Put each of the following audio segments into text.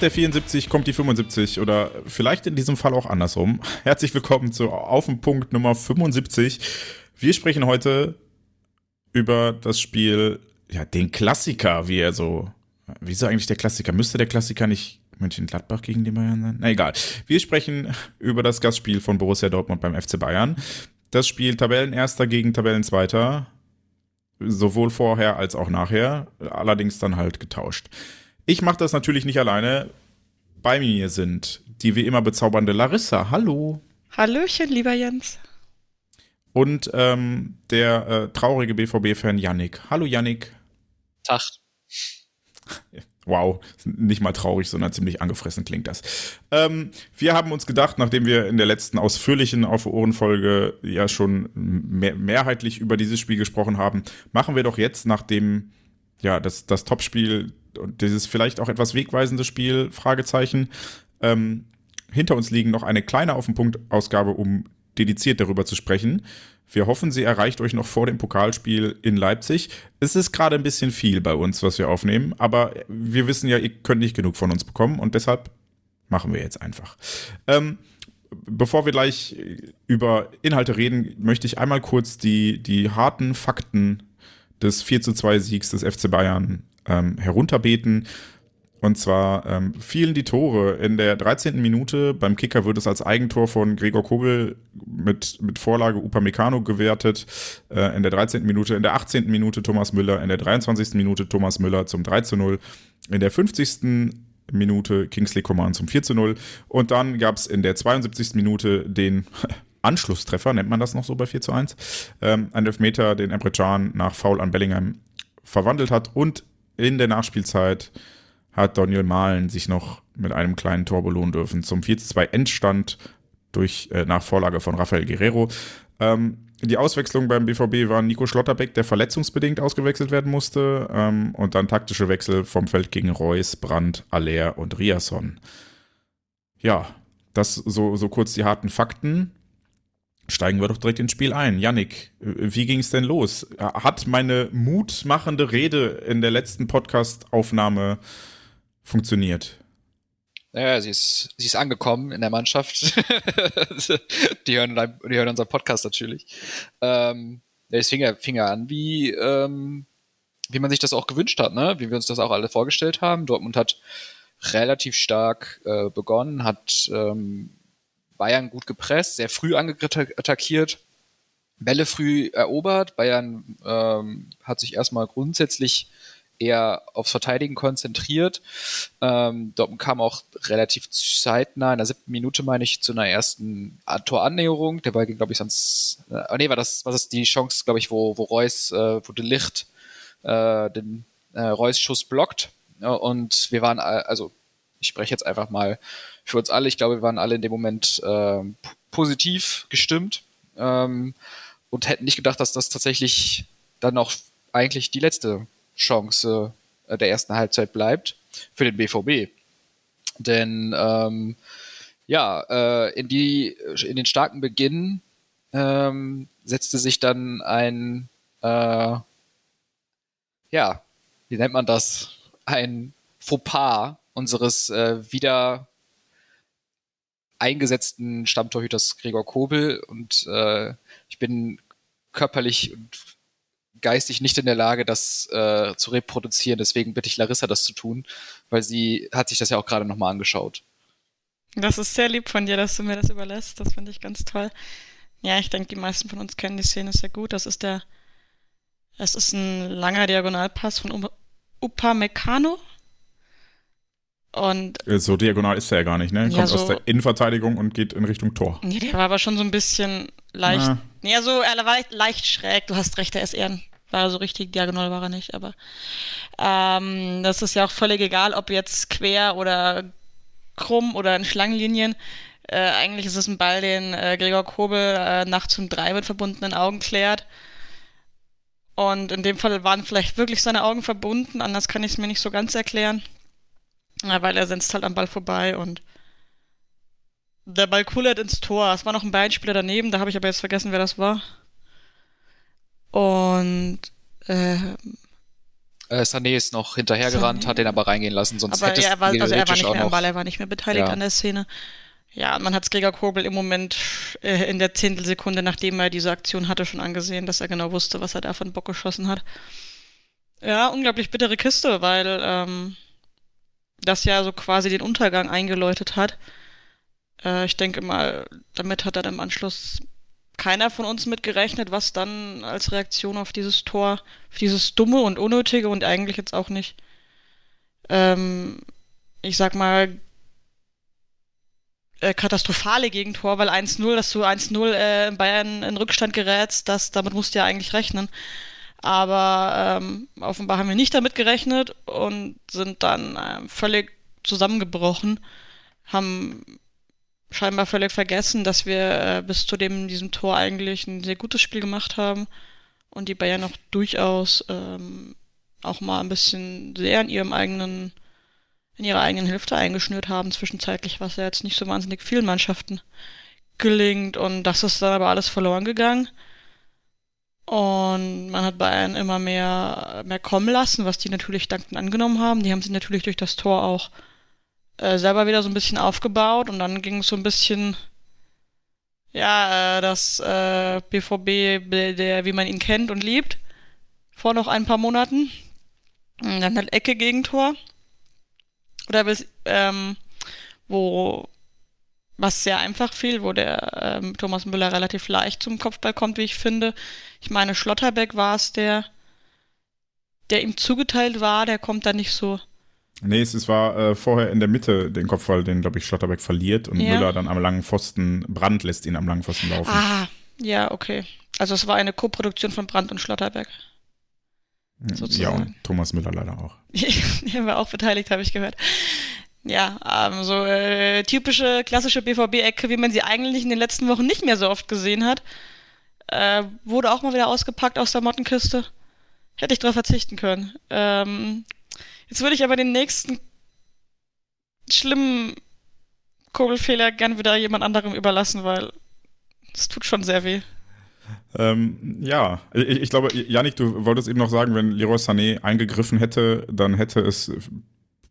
Der 74 kommt die 75 oder vielleicht in diesem Fall auch andersrum. Herzlich willkommen zu Auf den Punkt Nummer 75. Wir sprechen heute über das Spiel, ja, den Klassiker, wie er so. Wieso eigentlich der Klassiker? Müsste der Klassiker nicht Mönchengladbach gegen die Bayern sein? Na egal. Wir sprechen über das Gastspiel von Borussia Dortmund beim FC Bayern. Das Spiel Tabellenerster gegen Tabellenzweiter. Sowohl vorher als auch nachher. Allerdings dann halt getauscht. Ich mache das natürlich nicht alleine. Bei mir sind die wie immer bezaubernde Larissa. Hallo. Hallöchen, lieber Jens. Und ähm, der äh, traurige BVB-Fan Yannick. Hallo Yannick. Tag. Wow, nicht mal traurig, sondern ziemlich angefressen klingt das. Ähm, wir haben uns gedacht, nachdem wir in der letzten ausführlichen Auf Ohrenfolge ja schon mehr mehrheitlich über dieses Spiel gesprochen haben, machen wir doch jetzt, nachdem ja das, das Topspiel und dieses vielleicht auch etwas wegweisende Spiel, Fragezeichen, ähm, hinter uns liegen noch eine kleine Auf den Punkt Ausgabe, um dediziert darüber zu sprechen. Wir hoffen, sie erreicht euch noch vor dem Pokalspiel in Leipzig. Es ist gerade ein bisschen viel bei uns, was wir aufnehmen, aber wir wissen ja, ihr könnt nicht genug von uns bekommen und deshalb machen wir jetzt einfach. Ähm, bevor wir gleich über Inhalte reden, möchte ich einmal kurz die, die harten Fakten des 4 zu 2 Siegs des FC Bayern ähm, herunterbeten. Und zwar ähm, fielen die Tore in der 13. Minute. Beim Kicker wird es als Eigentor von Gregor Kobel mit, mit Vorlage Upamecano gewertet. Äh, in der 13. Minute, in der 18. Minute Thomas Müller, in der 23. Minute Thomas Müller zum 3 zu 0. In der 50. Minute Kingsley Coman zum 4 zu 0. Und dann gab es in der 72. Minute den Anschlusstreffer, nennt man das noch so bei 4 zu 1. Ähm, ein Elfmeter, den Emre Can nach Foul an Bellingham verwandelt hat. Und in der Nachspielzeit hat Daniel Mahlen sich noch mit einem kleinen Tor belohnen dürfen zum 4-2 Endstand durch äh, Nachvorlage von Rafael Guerrero. Ähm, die Auswechslung beim BVB war Nico Schlotterbeck, der verletzungsbedingt ausgewechselt werden musste. Ähm, und dann taktische Wechsel vom Feld gegen Reus, Brandt, Aller und Riasson. Ja, das so, so kurz die harten Fakten steigen wir doch direkt ins Spiel ein. Yannick, wie ging es denn los? Hat meine mutmachende Rede in der letzten Podcast-Aufnahme funktioniert? Naja, sie ist, sie ist angekommen in der Mannschaft. die, hören, die hören unseren Podcast natürlich. Ähm, es fing ja, fing ja an, wie, ähm, wie man sich das auch gewünscht hat, ne? wie wir uns das auch alle vorgestellt haben. Dortmund hat relativ stark äh, begonnen, hat ähm, Bayern gut gepresst, sehr früh attackiert, Bälle früh erobert. Bayern ähm, hat sich erstmal grundsätzlich eher aufs Verteidigen konzentriert. Ähm, dort kam auch relativ zeitnah, in der siebten Minute meine ich, zu einer ersten Torannäherung. Der Ball ging, glaube ich, sonst. Äh, nee, war das, was ist die Chance, glaube ich, wo, wo Reus, äh, wo de Licht äh, den äh, Reus Schuss blockt. Und wir waren, also ich spreche jetzt einfach mal für uns alle. Ich glaube, wir waren alle in dem Moment äh, positiv gestimmt ähm, und hätten nicht gedacht, dass das tatsächlich dann auch eigentlich die letzte Chance äh, der ersten Halbzeit bleibt für den BVB. Denn ähm, ja, äh, in, die, in den starken Beginn ähm, setzte sich dann ein, äh, ja, wie nennt man das? Ein Fauxpas unseres äh, wieder eingesetzten Stammtorhüters Gregor Kobel und äh, ich bin körperlich und geistig nicht in der Lage, das äh, zu reproduzieren. Deswegen bitte ich Larissa, das zu tun, weil sie hat sich das ja auch gerade nochmal angeschaut. Das ist sehr lieb von dir, dass du mir das überlässt. Das finde ich ganz toll. Ja, ich denke, die meisten von uns kennen die Szene sehr gut. Das ist der, es ist ein langer Diagonalpass von Upa Meccano, und äh, so diagonal ist er ja gar nicht, ne? Kommt ja, so, aus der Innenverteidigung und geht in Richtung Tor. Ja, der war aber schon so ein bisschen leicht. Ah. Ja, so, er war leicht schräg, du hast recht, er ist eher war so richtig diagonal war er nicht, aber Ähm, das ist ja auch völlig egal, ob jetzt quer oder krumm oder in Schlangenlinien. Äh, eigentlich ist es ein Ball, den äh, Gregor Kobel äh, nachts um drei mit verbundenen Augen klärt. Und in dem Fall waren vielleicht wirklich seine Augen verbunden, anders kann ich es mir nicht so ganz erklären. Ja, weil er senzt halt am Ball vorbei und der Ball kullert ins Tor. Es war noch ein Beinspieler daneben, da habe ich aber jetzt vergessen, wer das war. Und äh, äh, Sané ist noch hinterhergerannt, hat den aber reingehen lassen, sonst aber hätte er war, also er war nicht mehr am Ball, er war nicht mehr beteiligt Ja. an der Szene. Ja, man hat Gregor Kobel im Moment äh, in der Zehntelsekunde, nachdem er diese Aktion hatte, schon angesehen, dass er genau wusste, was er da einen Bock geschossen hat. Ja, unglaublich bittere Kiste, weil ähm, das ja so quasi den Untergang eingeläutet hat. Äh, ich denke mal, damit hat dann im Anschluss keiner von uns mitgerechnet, was dann als Reaktion auf dieses Tor, auf dieses dumme und unnötige und eigentlich jetzt auch nicht, ähm, ich sag mal, äh, katastrophale Gegentor, weil 1-0, dass du 1-0 äh, in Bayern in Rückstand gerätst, das, damit musst du ja eigentlich rechnen. Aber ähm, offenbar haben wir nicht damit gerechnet und sind dann ähm, völlig zusammengebrochen, haben scheinbar völlig vergessen, dass wir äh, bis zu dem, diesem Tor eigentlich ein sehr gutes Spiel gemacht haben und die Bayern auch durchaus ähm, auch mal ein bisschen sehr in ihrem eigenen, in ihrer eigenen Hälfte eingeschnürt haben, zwischenzeitlich, was ja jetzt nicht so wahnsinnig vielen Mannschaften gelingt und das ist dann aber alles verloren gegangen. Und man hat Bayern immer mehr, mehr kommen lassen, was die natürlich dankend angenommen haben. Die haben sich natürlich durch das Tor auch äh, selber wieder so ein bisschen aufgebaut und dann ging es so ein bisschen, ja, äh, das äh, BVB, der, wie man ihn kennt und liebt, vor noch ein paar Monaten. Und dann halt Ecke gegen Tor. Oder bis, ähm, wo was sehr einfach fiel, wo der ähm, Thomas Müller relativ leicht zum Kopfball kommt, wie ich finde. Ich meine, Schlotterbeck war es, der, der ihm zugeteilt war, der kommt da nicht so. Nee, es, es war äh, vorher in der Mitte den Kopfball, den, glaube ich, Schlotterbeck verliert und Ja. Müller dann am langen Pfosten, Brand lässt ihn am langen Pfosten laufen. Ah, ja, okay. Also es war eine Co-Produktion von Brandt und Schlotterbeck. ja, sozusagen. und Thomas Müller leider auch. Der war auch beteiligt, habe ich gehört. Ja, ähm, so äh, typische klassische BVB-Ecke, wie man sie eigentlich in den letzten Wochen nicht mehr so oft gesehen hat. Äh, wurde auch mal wieder ausgepackt aus der Mottenkiste. Hätte ich drauf verzichten können. Ähm, jetzt würde ich aber den nächsten schlimmen Kurbelfehler gern wieder jemand anderem überlassen, weil es tut schon sehr weh. Ähm, ja, ich, ich glaube, Janik, du wolltest eben noch sagen, wenn Leroy Sané eingegriffen hätte, dann hätte es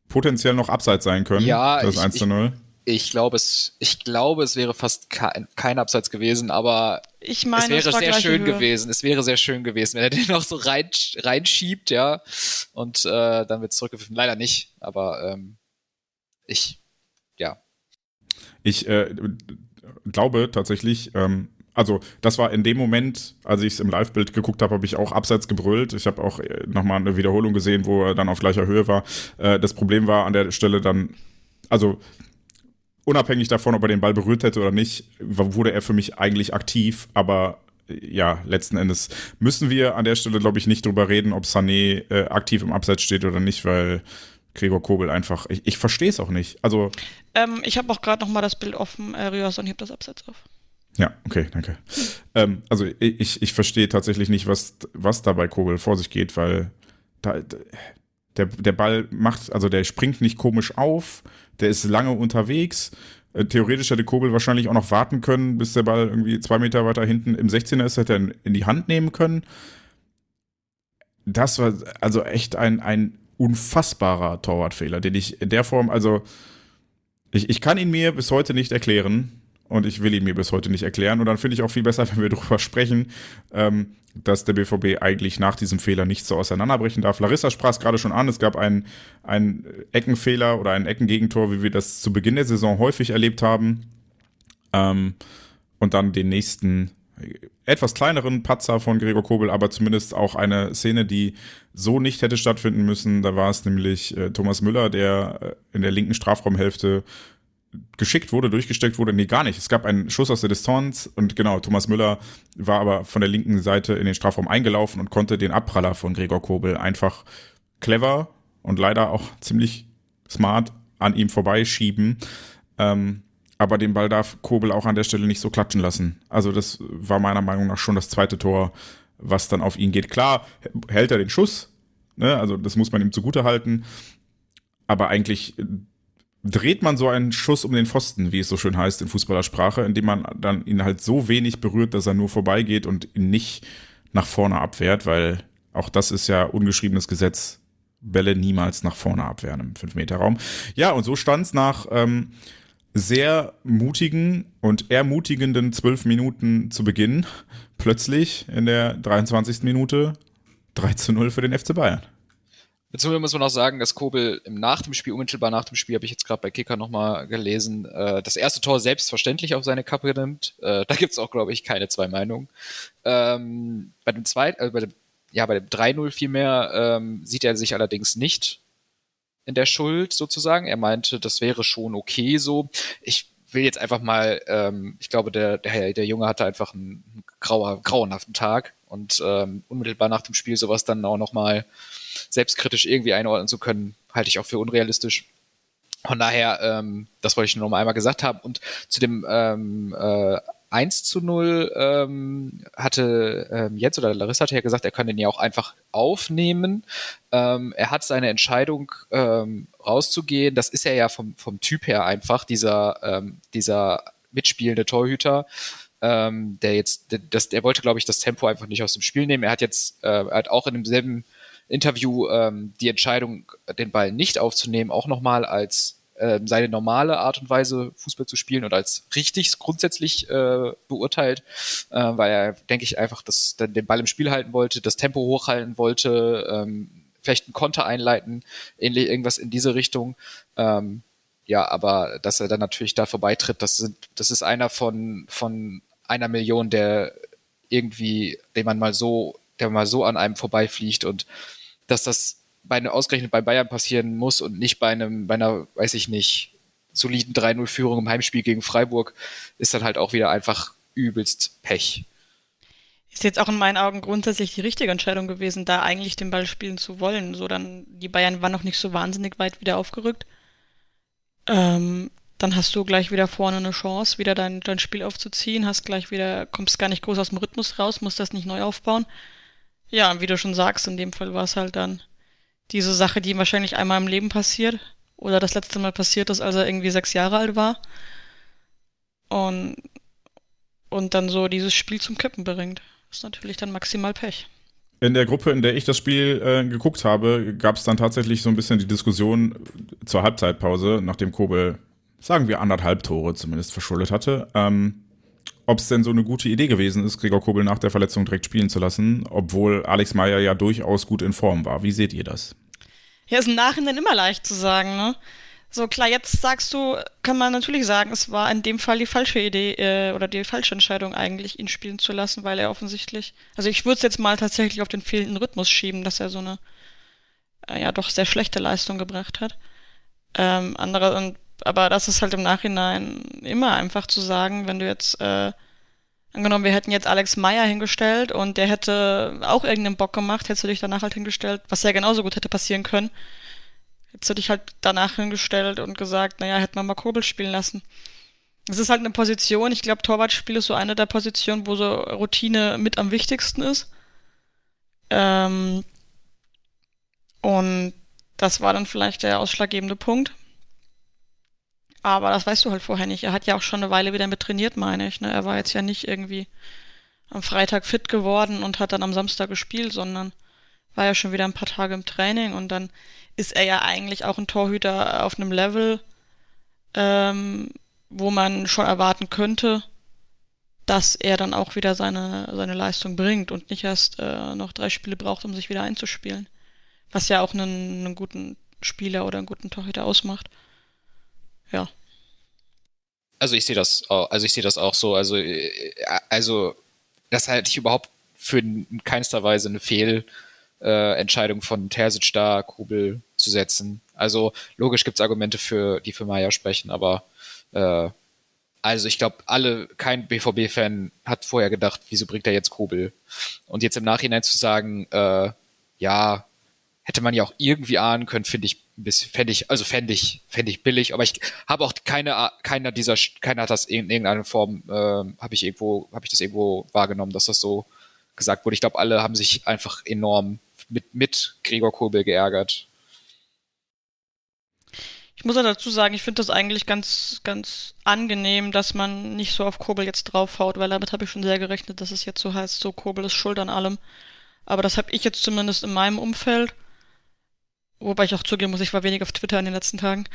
potenziell noch abseits sein können. Ja, das ich- 1 zu 0. Ich glaube, es, ich glaube, es wäre fast kein, kein Abseits gewesen, aber Ich meine, es wäre sehr schön Höhe. gewesen. Es wäre sehr schön gewesen, wenn er den noch so rein, reinschiebt, ja. Und äh, dann wird zurückgepfiffen. Leider nicht, aber ähm, ich, ja. Ich äh, glaube tatsächlich, ähm, also das war in dem Moment, als ich es im Live-Bild geguckt habe, habe ich auch abseits gebrüllt. Ich habe auch äh, nochmal eine Wiederholung gesehen, wo er dann auf gleicher Höhe war. Äh, das Problem war an der Stelle dann, also unabhängig davon, ob er den Ball berührt hätte oder nicht, wurde er für mich eigentlich aktiv, aber äh, ja, letzten Endes müssen wir an der Stelle, glaube ich, nicht drüber reden, ob Sané äh, aktiv im Abseits steht oder nicht, weil Gregor Kobel einfach, ich, ich verstehe es auch nicht. Also Ähm, ich habe auch gerade noch mal das Bild offen, äh, und hebt das Abseits auf. Ja, okay, danke. Ähm, also ich, ich verstehe tatsächlich nicht, was, was da bei Kobel vor sich geht, weil da, der, der Ball macht, also der springt nicht komisch auf, der ist lange unterwegs. Äh, Theoretisch hätte Kobel wahrscheinlich auch noch warten können, bis der Ball irgendwie zwei Meter weiter hinten im 16er ist, hätte er in die Hand nehmen können. Das war also echt ein, ein unfassbarer Torwartfehler, den ich in der Form, also ich, ich kann ihn mir bis heute nicht erklären und ich will ihn mir bis heute nicht erklären. Und dann finde ich auch viel besser, wenn wir darüber sprechen, ähm, dass der BVB eigentlich nach diesem Fehler nicht so auseinanderbrechen darf. Larissa sprach es gerade schon an, es gab einen, einen Eckenfehler oder ein Eckengegentor, wie wir das zu Beginn der Saison häufig erlebt haben. Ähm, und dann den nächsten äh, etwas kleineren Patzer von Gregor Kobel, aber zumindest auch eine Szene, die so nicht hätte stattfinden müssen. Da war es nämlich äh, Thomas Müller, der äh, in der linken Strafraumhälfte geschickt wurde, durchgesteckt wurde. Nee, gar nicht. Es gab einen Schuss aus der Distanz und genau, Thomas Müller war aber von der linken Seite in den Strafraum eingelaufen und konnte den Abpraller von Gregor Kobel einfach clever und leider auch ziemlich smart an ihm vorbeischieben. Ähm, aber den Ball darf Kobel auch an der Stelle nicht so klatschen lassen. Also das war meiner Meinung nach schon das zweite Tor, was dann auf ihn geht. Klar hält er den Schuss, ne? also das muss man ihm zugute halten. Aber eigentlich dreht man so einen Schuss um den Pfosten, wie es so schön heißt in Fußballersprache, indem man dann ihn halt so wenig berührt, dass er nur vorbeigeht und ihn nicht nach vorne abwehrt, weil auch das ist ja ungeschriebenes Gesetz. Bälle niemals nach vorne abwehren im 5-Meter-Raum. Ja, und so stand es nach ähm, sehr mutigen und ermutigenden zwölf Minuten zu Beginn plötzlich in der 23. Minute 3 zu 0 für den FC Bayern. Beziehungsweise muss man auch sagen, dass Kobel im nach dem Spiel, unmittelbar nach dem Spiel, habe ich jetzt gerade bei Kicker nochmal gelesen, äh, das erste Tor selbstverständlich auf seine Kappe nimmt. Äh, da gibt's auch, glaube ich, keine zwei Meinungen. Ähm, bei dem zweiten, äh, bei dem, ja, bei dem 3-0 vielmehr ähm, sieht er sich allerdings nicht in der Schuld sozusagen. Er meinte, das wäre schon okay so. Ich will jetzt einfach mal, ähm, ich glaube, der, der, der Junge hatte einfach einen grauer, grauenhaften Tag und ähm, unmittelbar nach dem Spiel sowas dann auch nochmal selbstkritisch irgendwie einordnen zu können, halte ich auch für unrealistisch. Von daher, ähm, das wollte ich nur noch mal einmal gesagt haben. Und zu dem ähm, äh, 1 zu 0 ähm, hatte ähm, Jens oder Larissa hatte ja gesagt, er kann den ja auch einfach aufnehmen. Ähm, er hat seine Entscheidung ähm, rauszugehen. Das ist er ja vom, vom Typ her einfach, dieser, ähm, dieser mitspielende Torhüter. Ähm, der jetzt, der, das, der wollte, glaube ich, das Tempo einfach nicht aus dem Spiel nehmen. Er hat jetzt, äh, er hat auch in demselben Interview ähm, die Entscheidung, den Ball nicht aufzunehmen, auch nochmal als äh, seine normale Art und Weise, Fußball zu spielen und als richtig grundsätzlich äh, beurteilt, äh, weil er, denke ich, einfach das, den Ball im Spiel halten wollte, das Tempo hochhalten wollte, ähm, vielleicht einen Konter einleiten, ähnlich irgendwas in diese Richtung. Ähm, ja, aber dass er dann natürlich da vorbeitritt, das, sind, das ist einer von, von einer Million, der irgendwie, den man mal so, der mal so an einem vorbeifliegt und dass das bei ausgerechnet bei Bayern passieren muss und nicht bei einem, bei einer, weiß ich nicht, soliden 3-0-Führung im Heimspiel gegen Freiburg, ist dann halt auch wieder einfach übelst Pech. Ist jetzt auch in meinen Augen grundsätzlich die richtige Entscheidung gewesen, da eigentlich den Ball spielen zu wollen. So dann, die Bayern waren noch nicht so wahnsinnig weit wieder aufgerückt. Ähm, dann hast du gleich wieder vorne eine Chance, wieder dein, dein Spiel aufzuziehen, hast gleich wieder, kommst gar nicht groß aus dem Rhythmus raus, musst das nicht neu aufbauen. Ja, wie du schon sagst, in dem Fall war es halt dann diese Sache, die ihm wahrscheinlich einmal im Leben passiert. Oder das letzte Mal passiert ist, als er irgendwie sechs Jahre alt war. Und, und dann so dieses Spiel zum Kippen bringt. Ist natürlich dann maximal Pech. In der Gruppe, in der ich das Spiel äh, geguckt habe, gab es dann tatsächlich so ein bisschen die Diskussion zur Halbzeitpause, nachdem Kobel, sagen wir, anderthalb Tore zumindest verschuldet hatte. Ähm, ob es denn so eine gute Idee gewesen ist, Gregor Kobel nach der Verletzung direkt spielen zu lassen, obwohl Alex Meyer ja durchaus gut in Form war. Wie seht ihr das? Ja, ist im Nachhinein immer leicht zu sagen, ne? So klar, jetzt sagst du, kann man natürlich sagen, es war in dem Fall die falsche Idee äh, oder die falsche Entscheidung eigentlich, ihn spielen zu lassen, weil er offensichtlich, also ich würde es jetzt mal tatsächlich auf den fehlenden Rhythmus schieben, dass er so eine äh, ja doch sehr schlechte Leistung gebracht hat. Ähm, andere und aber das ist halt im Nachhinein immer einfach zu sagen, wenn du jetzt, äh, angenommen, wir hätten jetzt Alex Meyer hingestellt und der hätte auch irgendeinen Bock gemacht, hättest du dich danach halt hingestellt, was ja genauso gut hätte passieren können. Hättest du dich halt danach hingestellt und gesagt, naja, hätten wir mal Kobel spielen lassen. Es ist halt eine Position, ich glaube, Torwartspiel ist so eine der Positionen, wo so Routine mit am wichtigsten ist. Ähm, und das war dann vielleicht der ausschlaggebende Punkt. Aber das weißt du halt vorher nicht. Er hat ja auch schon eine Weile wieder mit trainiert, meine ich. Ne? Er war jetzt ja nicht irgendwie am Freitag fit geworden und hat dann am Samstag gespielt, sondern war ja schon wieder ein paar Tage im Training und dann ist er ja eigentlich auch ein Torhüter auf einem Level, ähm, wo man schon erwarten könnte, dass er dann auch wieder seine, seine Leistung bringt und nicht erst äh, noch drei Spiele braucht, um sich wieder einzuspielen. Was ja auch einen, einen guten Spieler oder einen guten Torhüter ausmacht ja. Also ich sehe das, also ich sehe das auch so. Also, äh, also das halte ich überhaupt für in keinster Weise eine Fehlentscheidung äh, von Terzic da, Kubel zu setzen. Also logisch gibt es Argumente für, die für Maya sprechen, aber äh, also ich glaube, alle, kein BVB-Fan hat vorher gedacht, wieso bringt er jetzt Kobel? Und jetzt im Nachhinein zu sagen, äh, ja, hätte man ja auch irgendwie ahnen können, finde ich fände ich, also fände ich, fände ich billig, aber ich habe auch keine, keiner dieser, keiner hat das in irgendeiner Form, äh, habe ich irgendwo, habe ich das irgendwo wahrgenommen, dass das so gesagt wurde. Ich glaube, alle haben sich einfach enorm mit, mit Gregor Kobel geärgert. Ich muss ja dazu sagen, ich finde das eigentlich ganz, ganz angenehm, dass man nicht so auf Kobel jetzt draufhaut, weil damit habe ich schon sehr gerechnet, dass es jetzt so heißt, so Kobel ist schuld an allem. Aber das habe ich jetzt zumindest in meinem Umfeld wobei ich auch zugeben muss, ich war wenig auf Twitter in den letzten Tagen,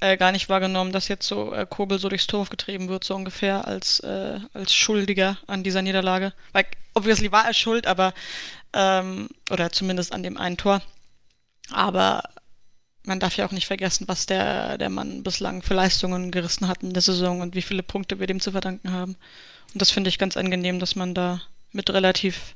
äh, gar nicht wahrgenommen, dass jetzt so äh, Kobel so durchs Torf getrieben wird, so ungefähr, als, äh, als Schuldiger an dieser Niederlage. Weil, obviously war er schuld, aber, ähm, oder zumindest an dem einen Tor. Aber man darf ja auch nicht vergessen, was der, der Mann bislang für Leistungen gerissen hat in der Saison und wie viele Punkte wir dem zu verdanken haben. Und das finde ich ganz angenehm, dass man da mit relativ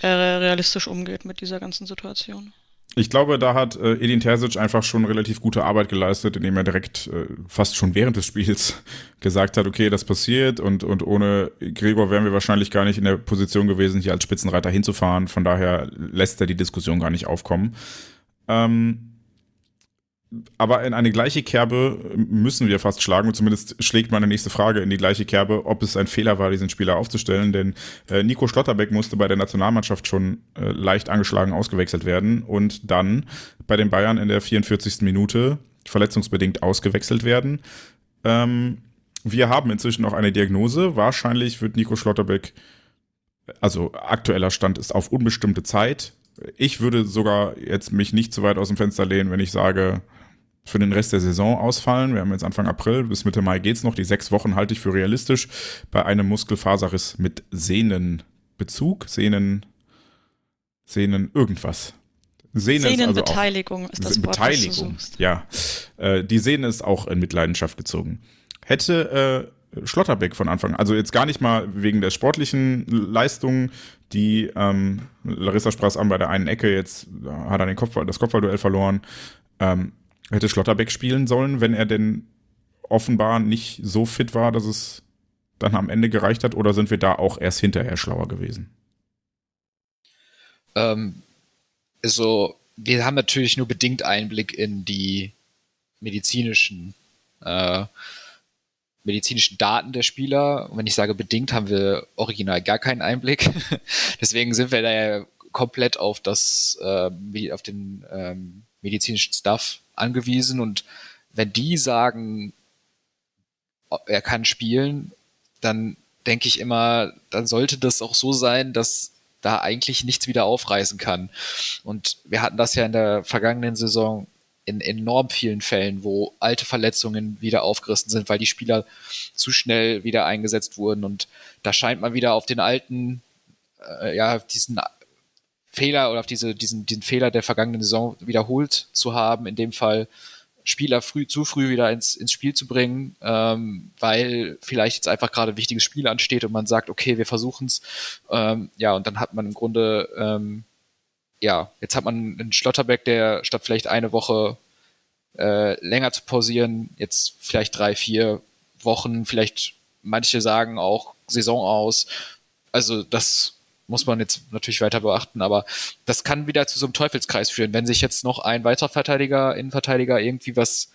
äh, realistisch umgeht mit dieser ganzen Situation. Ich glaube, da hat äh, Edin Terzic einfach schon relativ gute Arbeit geleistet, indem er direkt äh, fast schon während des Spiels gesagt hat, okay, das passiert und, und ohne Gregor wären wir wahrscheinlich gar nicht in der Position gewesen, hier als Spitzenreiter hinzufahren. Von daher lässt er die Diskussion gar nicht aufkommen. Ähm, aber in eine gleiche Kerbe müssen wir fast schlagen. Und zumindest schlägt meine nächste Frage in die gleiche Kerbe, ob es ein Fehler war, diesen Spieler aufzustellen. Denn äh, Nico Schlotterbeck musste bei der Nationalmannschaft schon äh, leicht angeschlagen ausgewechselt werden und dann bei den Bayern in der 44. Minute verletzungsbedingt ausgewechselt werden. Ähm, wir haben inzwischen auch eine Diagnose. Wahrscheinlich wird Nico Schlotterbeck, also aktueller Stand ist auf unbestimmte Zeit. Ich würde sogar jetzt mich nicht zu weit aus dem Fenster lehnen, wenn ich sage, für den Rest der Saison ausfallen. Wir haben jetzt Anfang April, bis Mitte Mai geht's noch. Die sechs Wochen halte ich für realistisch. Bei einem Muskelfaserriss mit Sehnenbezug, Sehnen, Sehnen irgendwas. Sehne Sehnenbeteiligung ist, also ist das Wort, Beteiligung, ja. Äh, die Sehne ist auch in Mitleidenschaft gezogen. Hätte äh, Schlotterbeck von Anfang, also jetzt gar nicht mal wegen der sportlichen Leistungen, die ähm, Larissa sprach an bei der einen Ecke, jetzt hat er den Kopfball, das Kopfballduell verloren. Ähm, hätte Schlotterbeck spielen sollen, wenn er denn offenbar nicht so fit war, dass es dann am Ende gereicht hat, oder sind wir da auch erst hinterher schlauer gewesen? Ähm, also, wir haben natürlich nur bedingt Einblick in die medizinischen, äh, medizinischen Daten der Spieler. Und wenn ich sage bedingt, haben wir original gar keinen Einblick. Deswegen sind wir da ja komplett auf das, äh, auf den ähm, medizinischen Stuff angewiesen und wenn die sagen, er kann spielen, dann denke ich immer, dann sollte das auch so sein, dass da eigentlich nichts wieder aufreißen kann. Und wir hatten das ja in der vergangenen Saison in enorm vielen Fällen, wo alte Verletzungen wieder aufgerissen sind, weil die Spieler zu schnell wieder eingesetzt wurden. Und da scheint man wieder auf den alten, äh, ja, diesen Fehler oder auf diese, diesen, diesen Fehler der vergangenen Saison wiederholt zu haben, in dem Fall Spieler früh, zu früh wieder ins, ins Spiel zu bringen, ähm, weil vielleicht jetzt einfach gerade ein wichtiges Spiel ansteht und man sagt, okay, wir versuchen es. Ähm, ja, und dann hat man im Grunde, ähm, ja, jetzt hat man einen Schlotterbeck, der statt vielleicht eine Woche äh, länger zu pausieren, jetzt vielleicht drei, vier Wochen, vielleicht manche sagen auch Saison aus. Also das muss man jetzt natürlich weiter beachten, aber das kann wieder zu so einem Teufelskreis führen. Wenn sich jetzt noch ein weiterer Verteidiger, Innenverteidiger irgendwie was,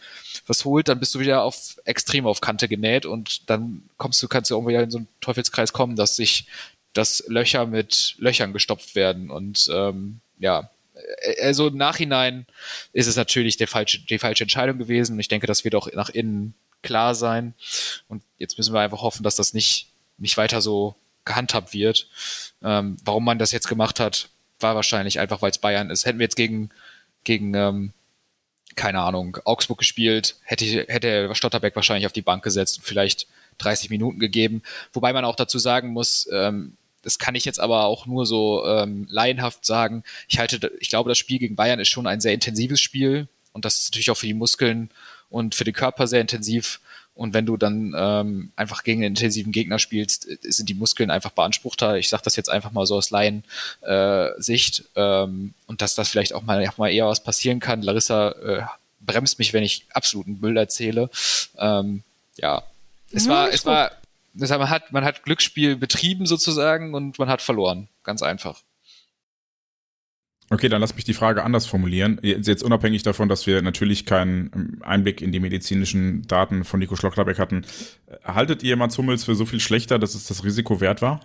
was holt, dann bist du wieder auf extrem auf Kante genäht und dann kommst du, kannst du auch wieder in so einen Teufelskreis kommen, dass sich, dass Löcher mit Löchern gestopft werden und ähm, ja, also im Nachhinein ist es natürlich der falsche, die falsche Entscheidung gewesen ich denke, das wird auch nach innen klar sein und jetzt müssen wir einfach hoffen, dass das nicht, nicht weiter so gehandhabt wird. Ähm, warum man das jetzt gemacht hat, war wahrscheinlich einfach, weil es Bayern ist. Hätten wir jetzt gegen, gegen ähm, keine Ahnung, Augsburg gespielt, hätte, hätte Stotterbeck wahrscheinlich auf die Bank gesetzt und vielleicht 30 Minuten gegeben. Wobei man auch dazu sagen muss, ähm, das kann ich jetzt aber auch nur so ähm, laienhaft sagen. Ich halte, ich glaube, das Spiel gegen Bayern ist schon ein sehr intensives Spiel und das ist natürlich auch für die Muskeln und für den Körper sehr intensiv. Und wenn du dann ähm, einfach gegen einen intensiven Gegner spielst, äh, sind die Muskeln einfach beanspruchter. Ich sage das jetzt einfach mal so aus Laien-Sicht. Äh, ähm, und dass das vielleicht auch mal, auch mal eher was passieren kann. Larissa äh, bremst mich, wenn ich absoluten Müll erzähle. Ähm, ja, es ja, war, es gut. war, man hat, man hat Glücksspiel betrieben sozusagen und man hat verloren. Ganz einfach. Okay, dann lass mich die Frage anders formulieren. Jetzt unabhängig davon, dass wir natürlich keinen ähm, Einblick in die medizinischen Daten von Nico Schlotterbeck hatten. Haltet ihr Mats Hummels für so viel schlechter, dass es das Risiko wert war?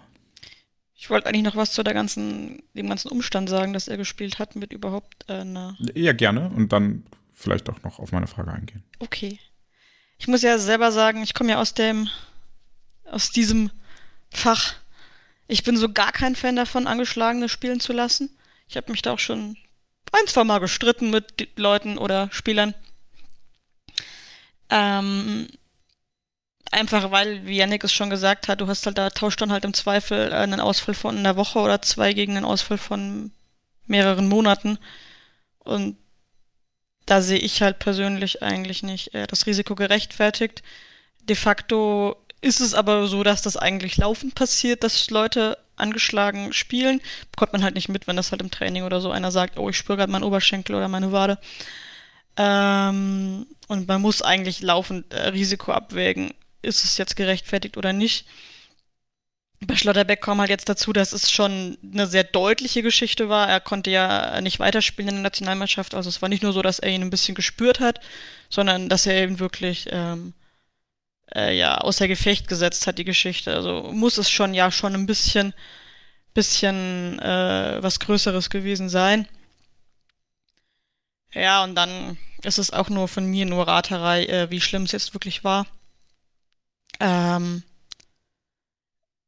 Ich wollte eigentlich noch was zu der ganzen, dem ganzen Umstand sagen, dass er gespielt hat mit überhaupt äh, einer. Ja, gerne. Und dann vielleicht auch noch auf meine Frage eingehen. Okay. Ich muss ja selber sagen, ich komme ja aus dem, aus diesem Fach. Ich bin so gar kein Fan davon, Angeschlagene spielen zu lassen. Ich habe mich da auch schon ein, zwei Mal gestritten mit Leuten oder Spielern. Ähm, einfach weil, wie Yannick es schon gesagt hat, du hast halt da tauscht dann halt im Zweifel einen Ausfall von einer Woche oder zwei gegen einen Ausfall von mehreren Monaten. Und da sehe ich halt persönlich eigentlich nicht äh, das Risiko gerechtfertigt. De facto ist es aber so, dass das eigentlich laufend passiert, dass Leute angeschlagen spielen. Bekommt man halt nicht mit, wenn das halt im Training oder so einer sagt, oh, ich spüre gerade meinen Oberschenkel oder meine Wade. Ähm, und man muss eigentlich laufend äh, Risiko abwägen, ist es jetzt gerechtfertigt oder nicht. Bei Schlotterbeck kommt halt jetzt dazu, dass es schon eine sehr deutliche Geschichte war. Er konnte ja nicht weiterspielen in der Nationalmannschaft. Also es war nicht nur so, dass er ihn ein bisschen gespürt hat, sondern dass er eben wirklich ähm, äh, ja außer Gefecht gesetzt hat, die Geschichte. Also muss es schon ja schon ein bisschen, bisschen äh, was Größeres gewesen sein. Ja, und dann ist es auch nur von mir nur Raterei, äh, wie schlimm es jetzt wirklich war. Ähm,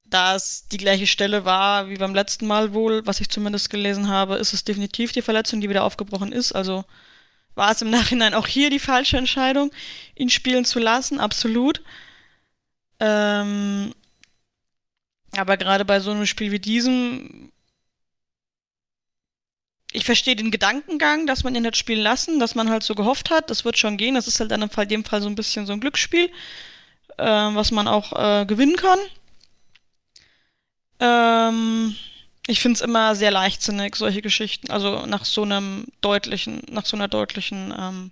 da es die gleiche Stelle war wie beim letzten Mal wohl, was ich zumindest gelesen habe, ist es definitiv die Verletzung, die wieder aufgebrochen ist. Also war es im Nachhinein auch hier die falsche Entscheidung, ihn spielen zu lassen, absolut. Ähm, aber gerade bei so einem Spiel wie diesem, ich verstehe den Gedankengang, dass man ihn hat spielen lassen, dass man halt so gehofft hat, das wird schon gehen. Das ist halt dann Fall, dem Fall so ein bisschen so ein Glücksspiel, äh, was man auch äh, gewinnen kann. Ähm, ich finde es immer sehr leichtsinnig, solche Geschichten. Also nach so einem deutlichen, nach so einer deutlichen, ähm,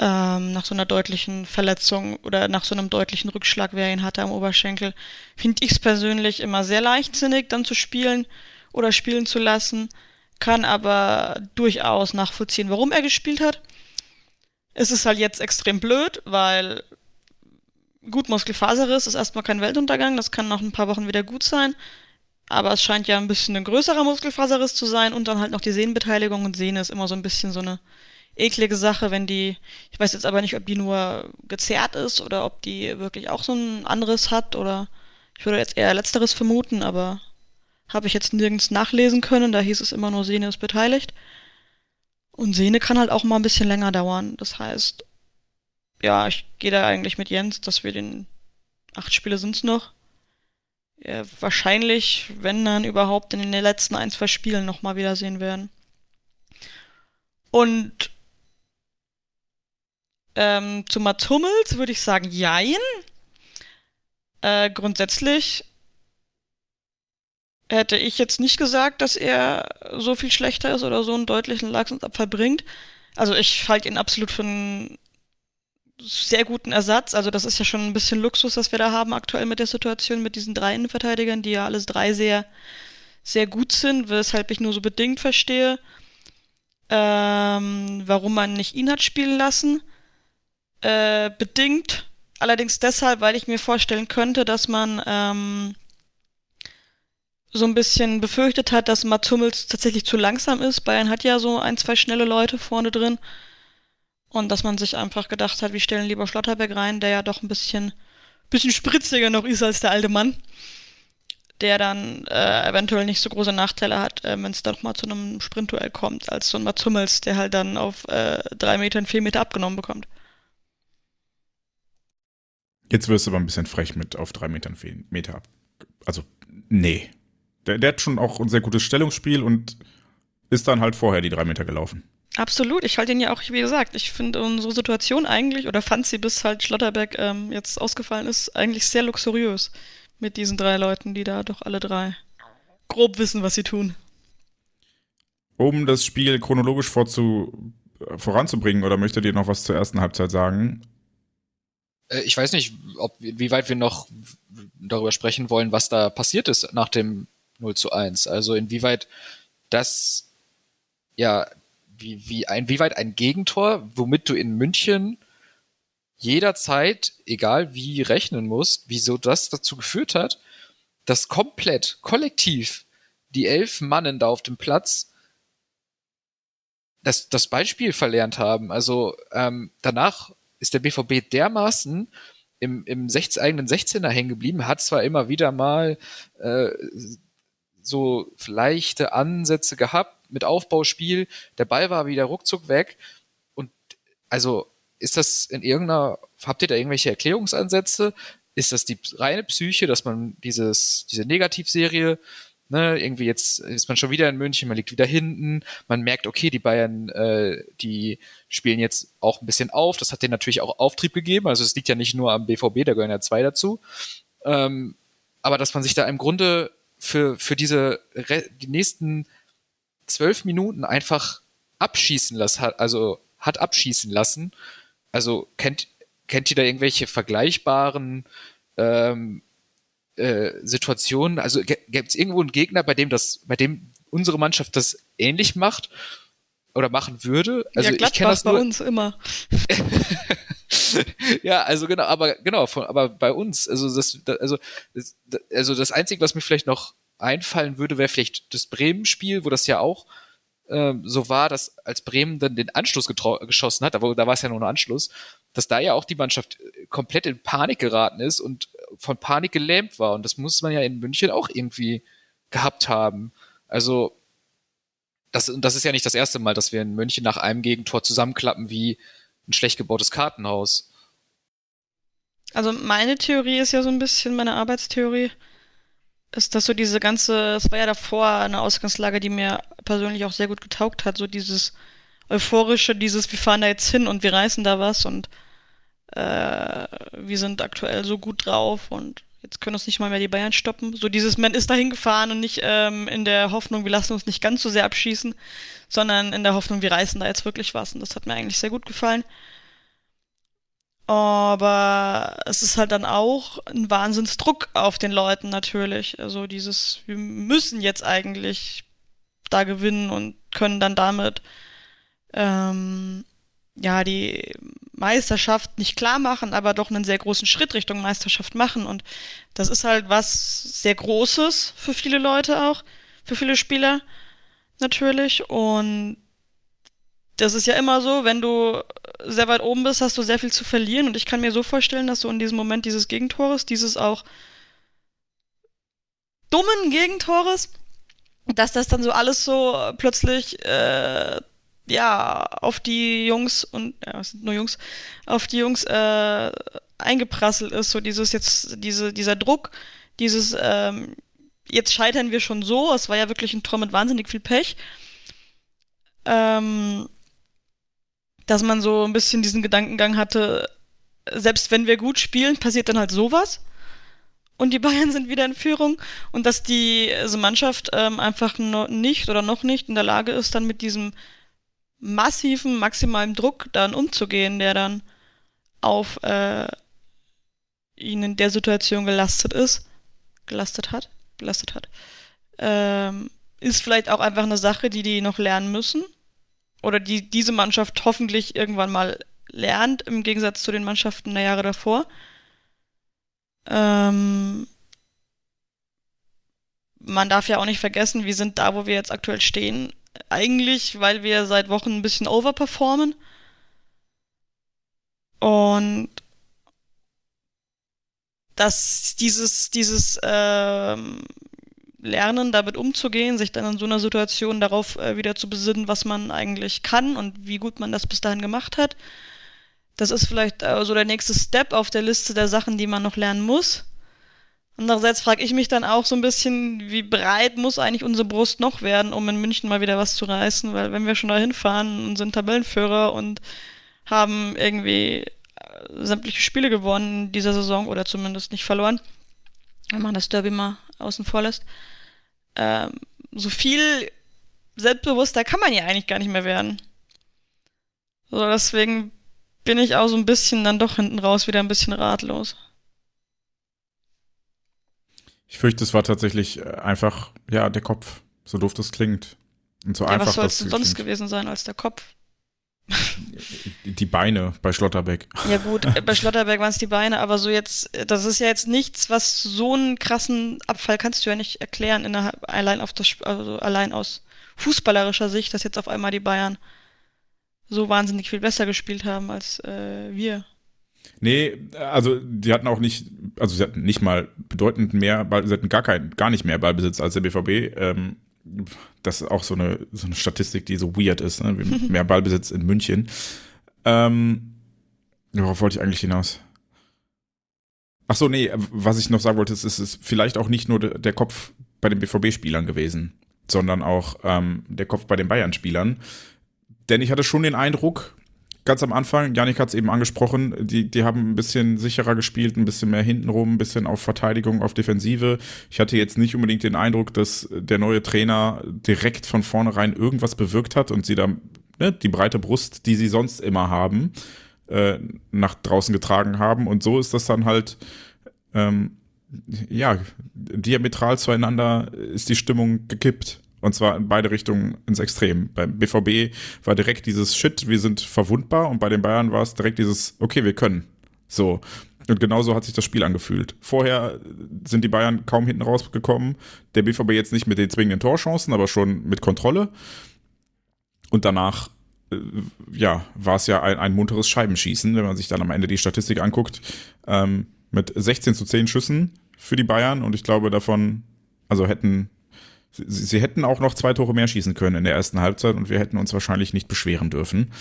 ähm, nach so einer deutlichen Verletzung oder nach so einem deutlichen Rückschlag, wer ihn hatte am Oberschenkel, finde ich es persönlich immer sehr leichtsinnig, dann zu spielen oder spielen zu lassen. Kann aber durchaus nachvollziehen, warum er gespielt hat. Es ist halt jetzt extrem blöd, weil gut Muskelfaserriss ist erstmal kein Weltuntergang, das kann nach ein paar Wochen wieder gut sein. Aber es scheint ja ein bisschen ein größerer Muskelfaserriss zu sein und dann halt noch die Sehnenbeteiligung und Sehne ist immer so ein bisschen so eine eklige Sache, wenn die, ich weiß jetzt aber nicht, ob die nur gezerrt ist oder ob die wirklich auch so ein anderes hat oder ich würde jetzt eher letzteres vermuten, aber habe ich jetzt nirgends nachlesen können, da hieß es immer nur Sehne ist beteiligt. Und Sehne kann halt auch mal ein bisschen länger dauern. Das heißt, ja, ich gehe da eigentlich mit Jens, dass wir den acht Spiele sind's noch wahrscheinlich, wenn dann überhaupt, in den letzten ein, zwei Spielen nochmal wiedersehen werden. Und ähm, zu Mats Hummels würde ich sagen, jein. Äh, grundsätzlich hätte ich jetzt nicht gesagt, dass er so viel schlechter ist oder so einen deutlichen Leistungsabfall bringt. Also ich halte ihn absolut für einen sehr guten Ersatz. Also das ist ja schon ein bisschen Luxus, was wir da haben aktuell mit der Situation mit diesen drei Innenverteidigern, die ja alles drei sehr, sehr gut sind, weshalb ich nur so bedingt verstehe, ähm, warum man nicht ihn hat spielen lassen. Äh, bedingt allerdings deshalb, weil ich mir vorstellen könnte, dass man ähm, so ein bisschen befürchtet hat, dass Mats Hummels tatsächlich zu langsam ist. Bayern hat ja so ein, zwei schnelle Leute vorne drin. Und dass man sich einfach gedacht hat, wir stellen lieber Schlotterberg rein, der ja doch ein bisschen, bisschen spritziger noch ist als der alte Mann. Der dann äh, eventuell nicht so große Nachteile hat, äh, wenn es doch mal zu einem Sprintduell kommt, als so ein Mats Hummels, der halt dann auf äh, drei Metern, vier Meter abgenommen bekommt. Jetzt wirst du aber ein bisschen frech mit auf drei Metern, vier Meter ab. Also, nee. Der, der hat schon auch ein sehr gutes Stellungsspiel und ist dann halt vorher die drei Meter gelaufen. Absolut, ich halte ihn ja auch, wie gesagt, ich finde unsere Situation eigentlich, oder fand sie bis halt Schlotterbeck ähm, jetzt ausgefallen ist, eigentlich sehr luxuriös mit diesen drei Leuten, die da doch alle drei grob wissen, was sie tun. Um das Spiel chronologisch vorzu, voranzubringen, oder möchtet ihr noch was zur ersten Halbzeit sagen? Äh, ich weiß nicht, ob, wie weit wir noch darüber sprechen wollen, was da passiert ist nach dem 0 zu 1. Also inwieweit dass ja, wie, wie ein, wie weit ein Gegentor, womit du in München jederzeit, egal wie, rechnen musst, wieso das dazu geführt hat, dass komplett, kollektiv die elf Mannen da auf dem Platz das, das Beispiel verlernt haben. Also ähm, danach ist der BVB dermaßen im, im 16, eigenen 16er hängen geblieben, hat zwar immer wieder mal äh, so leichte Ansätze gehabt mit Aufbauspiel, der Ball war wieder ruckzuck weg und also ist das in irgendeiner, habt ihr da irgendwelche Erklärungsansätze? Ist das die reine Psyche, dass man dieses, diese Negativserie Ne, irgendwie jetzt ist man schon wieder in München, man liegt wieder hinten, man merkt, okay, die Bayern, äh, die spielen jetzt auch ein bisschen auf. Das hat denen natürlich auch Auftrieb gegeben. Also es liegt ja nicht nur am BVB, da gehören ja zwei dazu. Ähm, aber dass man sich da im Grunde für, für diese die nächsten zwölf Minuten einfach abschießen lassen, also hat abschießen lassen. Also kennt, kennt ihr da irgendwelche vergleichbaren ähm, äh, Situationen, also gibt es irgendwo einen Gegner, bei dem das, bei dem unsere Mannschaft das ähnlich macht oder machen würde? Also ja, ich kenne das bei nur, uns immer. ja, also genau, aber genau, von, aber bei uns, also das, also das, also das Einzige, was mir vielleicht noch einfallen würde, wäre vielleicht das Bremen-Spiel, wo das ja auch ähm, so war, dass als Bremen dann den Anschluss geschossen hat, aber da war es ja nur ein Anschluss, dass da ja auch die Mannschaft komplett in Panik geraten ist und von Panik gelähmt war. Und das muss man ja in München auch irgendwie gehabt haben. Also, das, das ist ja nicht das erste Mal, dass wir in München nach einem Gegentor zusammenklappen wie ein schlecht gebautes Kartenhaus. Also meine Theorie ist ja so ein bisschen, meine Arbeitstheorie, ist, dass so diese ganze, es war ja davor eine Ausgangslage, die mir persönlich auch sehr gut getaugt hat, so dieses euphorische, dieses, wir fahren da jetzt hin und wir reißen da was und äh, wir sind aktuell so gut drauf und jetzt können uns nicht mal mehr die Bayern stoppen. So dieses, man ist da hingefahren und nicht ähm, in der Hoffnung, wir lassen uns nicht ganz so sehr abschießen, sondern in der Hoffnung, wir reißen da jetzt wirklich was. Und das hat mir eigentlich sehr gut gefallen. Aber es ist halt dann auch ein Wahnsinnsdruck auf den Leuten natürlich. Also dieses, wir müssen jetzt eigentlich da gewinnen und können dann damit ähm, ja die Meisterschaft nicht klar machen, aber doch einen sehr großen Schritt Richtung Meisterschaft machen. Und das ist halt was sehr Großes für viele Leute auch, für viele Spieler natürlich. Und das ist ja immer so, wenn du sehr weit oben bist, hast du sehr viel zu verlieren. Und ich kann mir so vorstellen, dass du in diesem Moment dieses Gegentores, dieses auch dummen Gegentores, dass das dann so alles so plötzlich äh, ja, auf die Jungs und, ja, es sind nur Jungs, auf die Jungs äh, eingeprasselt ist, so dieses jetzt, diese, dieser Druck, dieses, ähm, jetzt scheitern wir schon so, es war ja wirklich ein Tor mit wahnsinnig viel Pech, ähm, dass man so ein bisschen diesen Gedankengang hatte, selbst wenn wir gut spielen, passiert dann halt sowas. Und die Bayern sind wieder in Führung und dass die also Mannschaft ähm, einfach nicht oder noch nicht in der Lage ist, dann mit diesem massiven, maximalen Druck dann umzugehen, der dann auf äh, ihn in der Situation gelastet ist, gelastet hat, belastet hat, ähm, ist vielleicht auch einfach eine Sache, die die noch lernen müssen oder die diese Mannschaft hoffentlich irgendwann mal lernt, im Gegensatz zu den Mannschaften der Jahre davor. Ähm, man darf ja auch nicht vergessen, wir sind da, wo wir jetzt aktuell stehen, eigentlich, weil wir seit Wochen ein bisschen overperformen. Und dass dieses, dieses ähm, Lernen, damit umzugehen, sich dann in so einer Situation darauf äh, wieder zu besinnen, was man eigentlich kann und wie gut man das bis dahin gemacht hat. Das ist vielleicht äh, so der nächste Step auf der Liste der Sachen, die man noch lernen muss. Andererseits frage ich mich dann auch so ein bisschen, wie breit muss eigentlich unsere Brust noch werden, um in München mal wieder was zu reißen, weil wenn wir schon dahin fahren und sind Tabellenführer und haben irgendwie äh, sämtliche Spiele gewonnen in dieser Saison oder zumindest nicht verloren, wenn man das Derby mal außen vor lässt, ähm, so viel selbstbewusster kann man ja eigentlich gar nicht mehr werden. So, deswegen bin ich auch so ein bisschen dann doch hinten raus wieder ein bisschen ratlos. Ich fürchte, es war tatsächlich äh, einfach, ja, der Kopf, so doof das klingt. Und so Ja, einfach was soll es denn sonst klingt. gewesen sein als der Kopf? Die Beine bei Schlotterbeck. Ja gut, äh, bei Schlotterberg waren es die Beine, aber so jetzt, äh, das ist ja jetzt nichts, was so einen krassen Abfall kannst du ja nicht erklären, innerhalb, allein auf das, also allein aus fußballerischer Sicht, dass jetzt auf einmal die Bayern so wahnsinnig viel besser gespielt haben als äh, wir. Nee, also die hatten auch nicht, also sie hatten nicht mal bedeutend mehr, Ball, sie hatten gar kein, gar nicht mehr Ballbesitz als der BVB. Ähm, das ist auch so eine, so eine Statistik, die so weird ist, ne? Mehr Ballbesitz in München. Ähm, worauf wollte ich eigentlich hinaus? Ach so, nee, was ich noch sagen wollte, ist, es ist vielleicht auch nicht nur de- der Kopf bei den BVB-Spielern gewesen, sondern auch ähm, der Kopf bei den Bayern-Spielern. Denn ich hatte schon den Eindruck, ganz am Anfang, Janik hat es eben angesprochen, die, die haben ein bisschen sicherer gespielt, ein bisschen mehr hintenrum, ein bisschen auf Verteidigung, auf Defensive. Ich hatte jetzt nicht unbedingt den Eindruck, dass der neue Trainer direkt von vornherein irgendwas bewirkt hat und sie da ne, die breite Brust, die sie sonst immer haben, äh, nach draußen getragen haben. Und so ist das dann halt, ähm, ja, diametral zueinander ist die Stimmung gekippt. Und zwar in beide Richtungen ins Extrem. Beim BVB war direkt dieses Shit, wir sind verwundbar und bei den Bayern war es direkt dieses, okay, wir können. So. Und genauso hat sich das Spiel angefühlt. Vorher sind die Bayern kaum hinten rausgekommen. Der BVB jetzt nicht mit den zwingenden Torchancen, aber schon mit Kontrolle. Und danach, äh, ja, war es ja ein, ein munteres Scheibenschießen, wenn man sich dann am Ende die Statistik anguckt. Ähm, mit 16 zu 10 Schüssen für die Bayern und ich glaube davon, also hätten Sie, sie hätten auch noch zwei Tore mehr schießen können in der ersten Halbzeit und wir hätten uns wahrscheinlich nicht beschweren dürfen.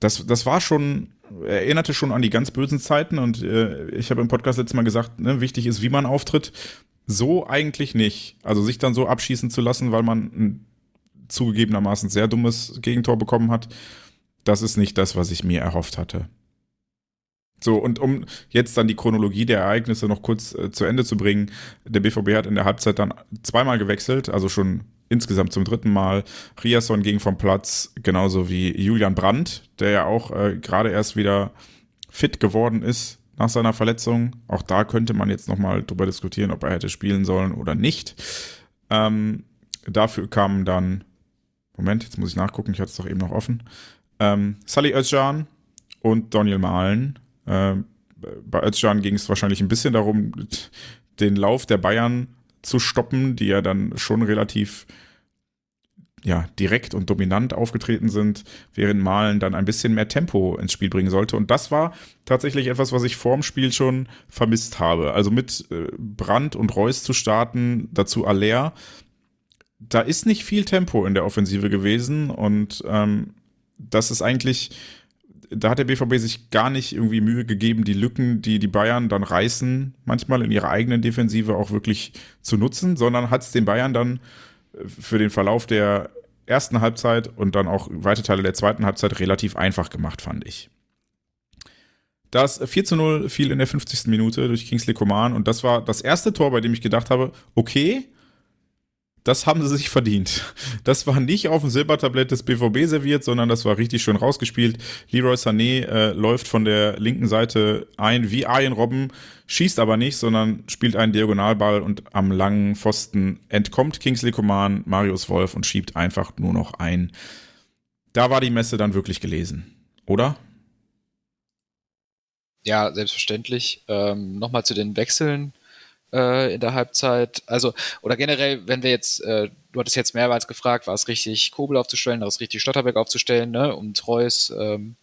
Das, das war schon, erinnerte schon an die ganz bösen Zeiten und äh, ich habe im Podcast letztes Mal gesagt, ne, wichtig ist, wie man auftritt. So eigentlich nicht. Also sich dann so abschießen zu lassen, weil man ein zugegebenermaßen sehr dummes Gegentor bekommen hat, das ist nicht das, was ich mir erhofft hatte. So, und um jetzt dann die Chronologie der Ereignisse noch kurz äh, zu Ende zu bringen, der BVB hat in der Halbzeit dann zweimal gewechselt, also schon insgesamt zum dritten Mal. Riasson ging vom Platz, genauso wie Julian Brandt, der ja auch äh, gerade erst wieder fit geworden ist nach seiner Verletzung. Auch da könnte man jetzt nochmal drüber diskutieren, ob er hätte spielen sollen oder nicht. Ähm, dafür kamen dann, Moment, jetzt muss ich nachgucken, ich hatte es doch eben noch offen. Ähm, Salih Özcan und Daniel Mahlen. Ähm, bei Özcan ging es wahrscheinlich ein bisschen darum, den Lauf der Bayern zu stoppen, die ja dann schon relativ ja, direkt und dominant aufgetreten sind, während Malen dann ein bisschen mehr Tempo ins Spiel bringen sollte. Und das war tatsächlich etwas, was ich vorm Spiel schon vermisst habe. Also mit äh, Brandt und Reus zu starten, dazu Aller. Da ist nicht viel Tempo in der Offensive gewesen und ähm, das ist eigentlich, da hat der BVB sich gar nicht irgendwie Mühe gegeben, die Lücken, die die Bayern dann reißen, manchmal in ihrer eigenen Defensive auch wirklich zu nutzen, sondern hat es den Bayern dann für den Verlauf der ersten Halbzeit und dann auch weite Teile der zweiten Halbzeit relativ einfach gemacht, fand ich. Das 4 zu 0 fiel in der 50. Minute durch Kingsley Coman und das war das erste Tor, bei dem ich gedacht habe, okay, das haben sie sich verdient. Das war nicht auf dem Silbertablett des BVB serviert, sondern das war richtig schön rausgespielt. Leroy Sané äh, läuft von der linken Seite ein wie Arjen Robben, schießt aber nicht, sondern spielt einen Diagonalball und am langen Pfosten entkommt Kingsley Coman, Marius Wolf und schiebt einfach nur noch ein. Da war die Messe dann wirklich gelesen, oder? Ja, selbstverständlich. Ähm, Nochmal zu den Wechseln äh, in der Halbzeit. Also, oder generell, wenn wir jetzt, äh, du hattest jetzt mehrmals gefragt, war es richtig, Kobel aufzustellen, war es richtig, Stotterbeck aufzustellen, ne? Und Reus. Ähm,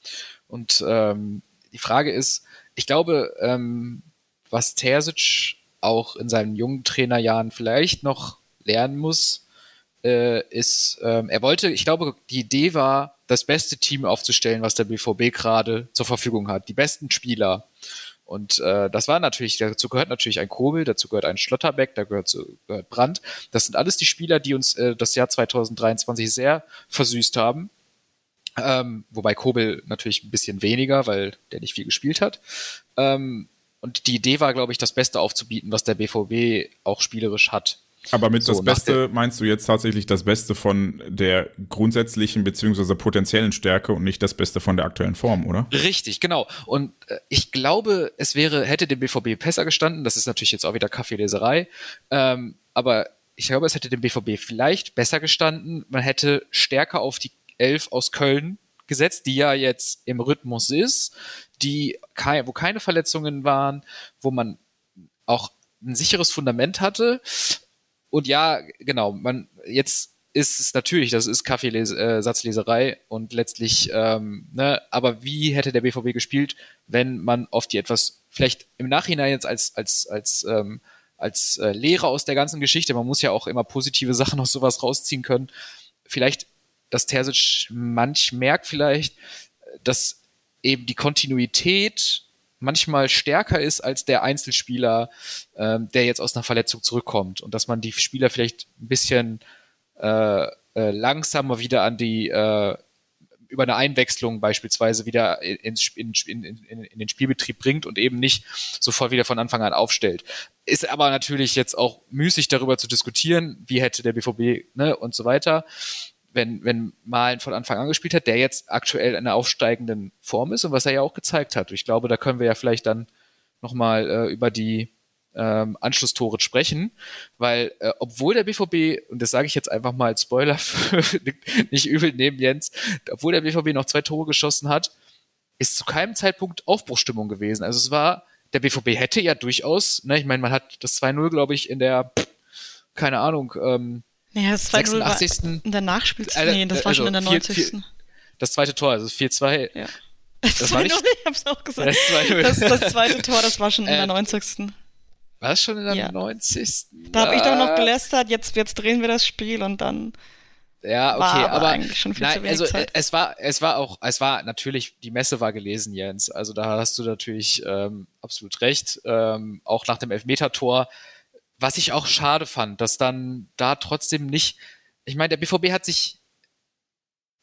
und ähm, die Frage ist, ich glaube, ähm, was Terzic auch in seinen jungen Trainerjahren vielleicht noch lernen muss, äh, ist, ähm, er wollte, ich glaube, die Idee war, das beste Team aufzustellen, was der BVB gerade zur Verfügung hat. Die besten Spieler. Und äh, das war natürlich, dazu gehört natürlich ein Kobel, dazu gehört ein Schlotterbeck, da gehört, gehört Brandt. Das sind alles die Spieler, die uns äh, das Jahr 2023 sehr versüßt haben. Ähm, wobei Kobel natürlich ein bisschen weniger, weil der nicht viel gespielt hat. Ähm, und die Idee war, glaube ich, das Beste aufzubieten, was der BVB auch spielerisch hat. Aber mit So, das Beste meinst du jetzt tatsächlich das Beste von der grundsätzlichen beziehungsweise potenziellen Stärke und nicht das Beste von der aktuellen Form, oder? Richtig, genau. Und äh, ich glaube, es wäre, hätte dem BVB besser gestanden, das ist natürlich jetzt auch wieder Kaffeeleserei, ähm, aber ich glaube, es hätte dem BVB vielleicht besser gestanden. Man hätte stärker auf die Elf aus Köln gesetzt, die ja jetzt im Rhythmus ist, die, wo keine Verletzungen waren, wo man auch ein sicheres Fundament hatte. Und ja, genau, man jetzt ist es natürlich, das ist Kaffeesatzleserei äh, und letztlich, ähm, ne, aber wie hätte der BVB gespielt, wenn man auf die etwas vielleicht im Nachhinein jetzt als als als ähm, als äh, Lehre aus der ganzen Geschichte, man muss ja auch immer positive Sachen aus sowas rausziehen können. Vielleicht, dass Terzic manch merkt vielleicht, dass eben die Kontinuität manchmal stärker ist als der Einzelspieler, ähm, der jetzt aus einer Verletzung zurückkommt und dass man die Spieler vielleicht ein bisschen äh, äh, langsamer wieder an die äh, über eine Einwechslung beispielsweise wieder ins, in, in, in, in den Spielbetrieb bringt und eben nicht sofort wieder von Anfang an aufstellt. Ist aber natürlich jetzt auch müßig darüber zu diskutieren, wie hätte der BVB ne, und so weiter, wenn, wenn Malen von Anfang an gespielt hat, der jetzt aktuell in einer aufsteigenden Form ist und was er ja auch gezeigt hat. Ich glaube, da können wir ja vielleicht dann nochmal äh, über die ähm, Anschlusstore sprechen, weil äh, obwohl der BVB, und das sage ich jetzt einfach mal als Spoiler, nicht übel neben Jens, obwohl der BVB noch zwei Tore geschossen hat, ist zu keinem Zeitpunkt Aufbruchstimmung gewesen. Also es war, der BVB hätte ja durchaus, ne, ich meine, man hat das 2-0, glaube ich, in der, keine Ahnung, ähm, ja, das 2-0 in der Nachspielzeit. Nee, das war also schon in der 90. 4, 4, das zweite Tor, also 4-2. Ja. Das, das war nicht, ich hab's auch gesagt. Das, das, das, zweite Tor, das war schon in der 90. Äh, war es schon in der ja. 90. Da habe ich doch noch gelästert, jetzt, jetzt drehen wir das Spiel und dann. Ja, okay, war aber, aber eigentlich schon viel nein, zu wenig also Zeit. es war, es war auch, es war natürlich, die Messe war gelesen, Jens. Also da hast du natürlich ähm, absolut recht. Ähm, auch nach dem Elfmeter-Tor, was ich auch schade fand, dass dann da trotzdem nicht. Ich meine, der BVB hat sich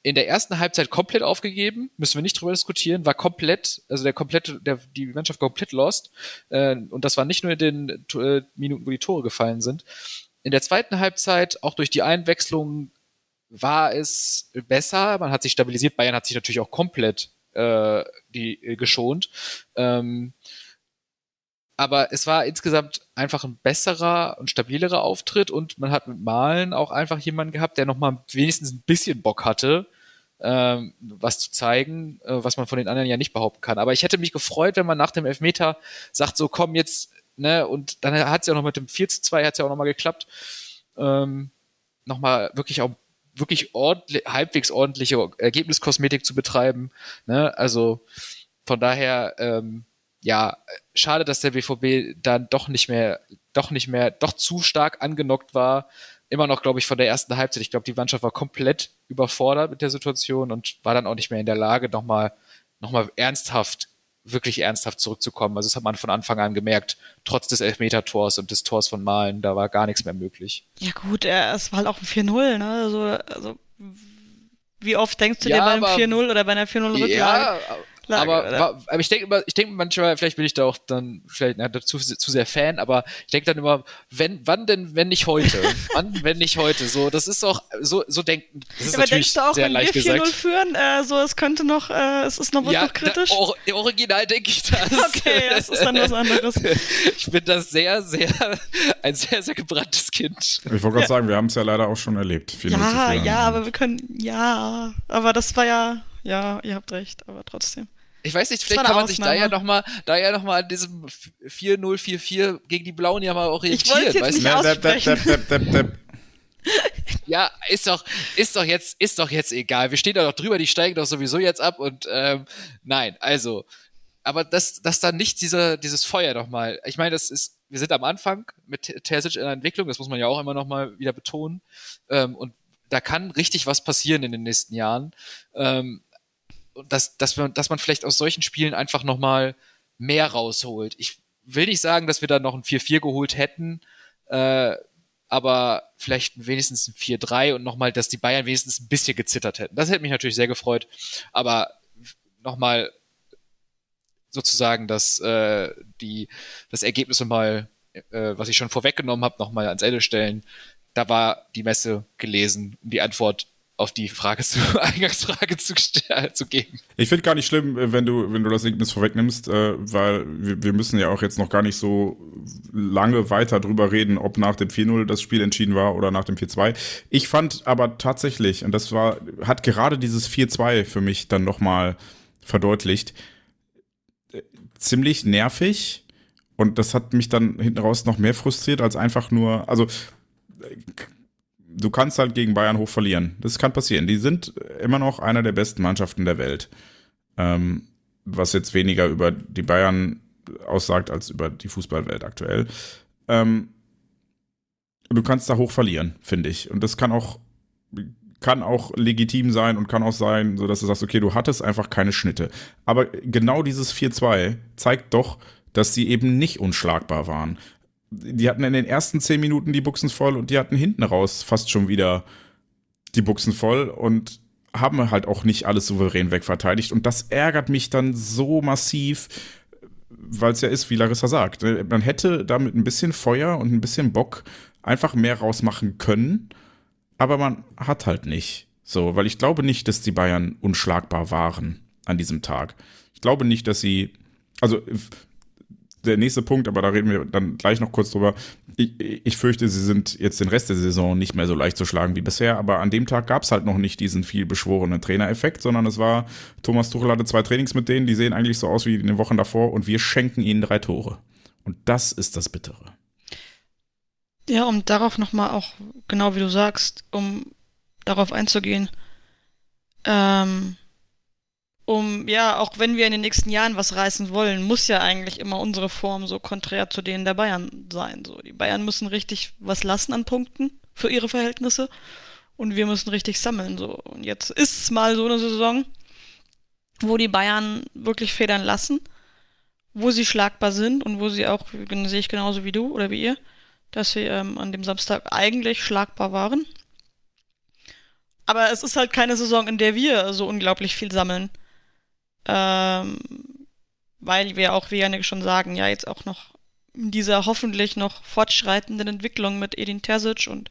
in der ersten Halbzeit komplett aufgegeben, müssen wir nicht drüber diskutieren, war komplett, also der komplette, der, die Mannschaft komplett lost. Äh, und das war nicht nur in den äh, Minuten, wo die Tore gefallen sind. In der zweiten Halbzeit, auch durch die Einwechslung, war es besser. Man hat sich stabilisiert. Bayern hat sich natürlich auch komplett äh, die, äh, geschont. Ähm, aber es war insgesamt einfach ein besserer und stabilerer Auftritt und man hat mit Malen auch einfach jemanden gehabt, der nochmal wenigstens ein bisschen Bock hatte, ähm, was zu zeigen, äh, was man von den anderen ja nicht behaupten kann. Aber ich hätte mich gefreut, wenn man nach dem Elfmeter sagt, so komm jetzt, ne, und dann hat es ja noch mit dem 4 zu 2 hat es ja auch nochmal geklappt, ähm, nochmal wirklich auch wirklich ordentlich, halbwegs ordentliche Ergebniskosmetik zu betreiben. Ne? Also von daher, ähm, ja, schade, dass der BVB dann doch nicht mehr, doch nicht mehr, doch zu stark angenockt war immer noch, glaube ich, von der ersten Halbzeit. Ich glaube, die Mannschaft war komplett überfordert mit der Situation und war dann auch nicht mehr in der Lage, nochmal noch mal ernsthaft, wirklich ernsthaft zurückzukommen. Also das hat man von Anfang an gemerkt, trotz des Elfmeter-Tors und des Tors von Malen, da war gar nichts mehr möglich. Ja gut, es war halt auch ein 4-0, ne? Also, also wie oft denkst du ja, dir bei einem 4-0 oder bei einer 4-0-Rücklage? Ja, Lage, aber, aber ich denke immer, ich denke manchmal, vielleicht bin ich da auch dann vielleicht na, zu, zu sehr Fan, aber ich denke dann immer, wenn, wann denn, wenn nicht heute? wann, wenn nicht heute? So, das ist auch, so, so denken. Das ist ja, aber natürlich denkst du auch, sehr wenn wir 4-0 führen, äh, so, es könnte noch, äh, es ist noch, ja, noch kritisch? Da, or, original denke ich das. okay, das ist dann was anderes. ich bin da sehr, sehr, ein sehr, sehr gebranntes Kind. Ich wollte gerade ja. sagen, wir haben es ja leider auch schon erlebt. Ja, ja, aber wir können, ja, aber das war ja, ja, ihr habt recht, aber trotzdem. Ich weiß nicht, vielleicht kann man sich da ja nochmal, da ja noch an diesem 4-0-4-4 gegen die Blauen ja mal orientieren. Ich jetzt nicht aussprechen. ja, ist doch, ist doch jetzt, ist doch jetzt egal. Wir stehen da doch drüber, die steigen doch sowieso jetzt ab und ähm, nein, also, aber dass, dass dann nicht diese, dieses Feuer nochmal, ich meine, das ist, wir sind am Anfang mit Terzic in der Entwicklung, das muss man ja auch immer nochmal wieder betonen. Ähm, und da kann richtig was passieren in den nächsten Jahren. Ähm, dass, dass, man, dass man vielleicht aus solchen Spielen einfach nochmal mehr rausholt. Ich will nicht sagen, dass wir da noch ein 4-4 geholt hätten, äh, aber vielleicht wenigstens ein 4-3 und nochmal, dass die Bayern wenigstens ein bisschen gezittert hätten. Das hätte mich natürlich sehr gefreut. Aber nochmal sozusagen, dass äh, die, das Ergebnis nochmal, äh, was ich schon vorweggenommen habe, nochmal ans Ende stellen. Da war die Messe gelesen und die Antwort auf die Frage zu, Eingangsfrage zu, äh, zu geben. Ich finde gar nicht schlimm, äh, wenn du, wenn du das Ergebnis vorwegnimmst, äh, weil wir, wir müssen ja auch jetzt noch gar nicht so lange weiter drüber reden, ob nach dem 4-0 das Spiel entschieden war oder nach dem 4-2. Ich fand aber tatsächlich, und das war, hat gerade dieses 4-2 für mich dann nochmal verdeutlicht, äh, ziemlich nervig. Und das hat mich dann hinten raus noch mehr frustriert als einfach nur, also du kannst halt gegen Bayern hoch verlieren. Das kann passieren. Die sind immer noch einer der besten Mannschaften der Welt. Ähm, was jetzt weniger über die Bayern aussagt als über die Fußballwelt aktuell. Ähm, du kannst da hoch verlieren, finde ich. Und das kann auch, kann auch legitim sein und kann auch sein, so dass du sagst, okay, du hattest einfach keine Schnitte. Aber genau dieses 4-2 zeigt doch, dass sie eben nicht unschlagbar waren die hatten in den ersten zehn Minuten die Buchsen voll und die hatten hinten raus fast schon wieder die Buchsen voll und haben halt auch nicht alles souverän wegverteidigt. Und das ärgert mich dann so massiv, weil es ja ist, wie Larissa sagt. Ne? Man hätte damit ein bisschen Feuer und ein bisschen Bock einfach mehr rausmachen können, aber man hat halt nicht. So, weil ich glaube nicht, dass die Bayern unschlagbar waren an diesem Tag. Ich glaube nicht, dass sie, also der nächste Punkt, aber da reden wir dann gleich noch kurz drüber. Ich, ich fürchte, sie sind jetzt den Rest der Saison nicht mehr so leicht zu schlagen wie bisher, aber an dem Tag gab es halt noch nicht diesen viel beschworenen Trainereffekt, sondern es war, Thomas Tuchel hatte zwei Trainings mit denen, die sehen eigentlich so aus wie in den Wochen davor und wir schenken ihnen drei Tore. Und das ist das Bittere. Ja, um darauf nochmal auch, genau wie du sagst, um darauf einzugehen, ähm, um, ja, auch wenn wir in den nächsten Jahren was reißen wollen, muss ja eigentlich immer unsere Form so konträr zu denen der Bayern sein. So, die Bayern müssen richtig was lassen an Punkten für ihre Verhältnisse und wir müssen richtig sammeln. So. Und jetzt ist es mal so eine Saison, wo die Bayern wirklich federn lassen, wo sie schlagbar sind und wo sie auch, sehe ich genauso wie du oder wie ihr, dass sie ähm, an dem Samstag eigentlich schlagbar waren. Aber es ist halt keine Saison, in der wir so unglaublich viel sammeln. Ähm, weil wir auch, wie Janik schon sagen, ja jetzt auch noch in dieser hoffentlich noch fortschreitenden Entwicklung mit Edin Terzic und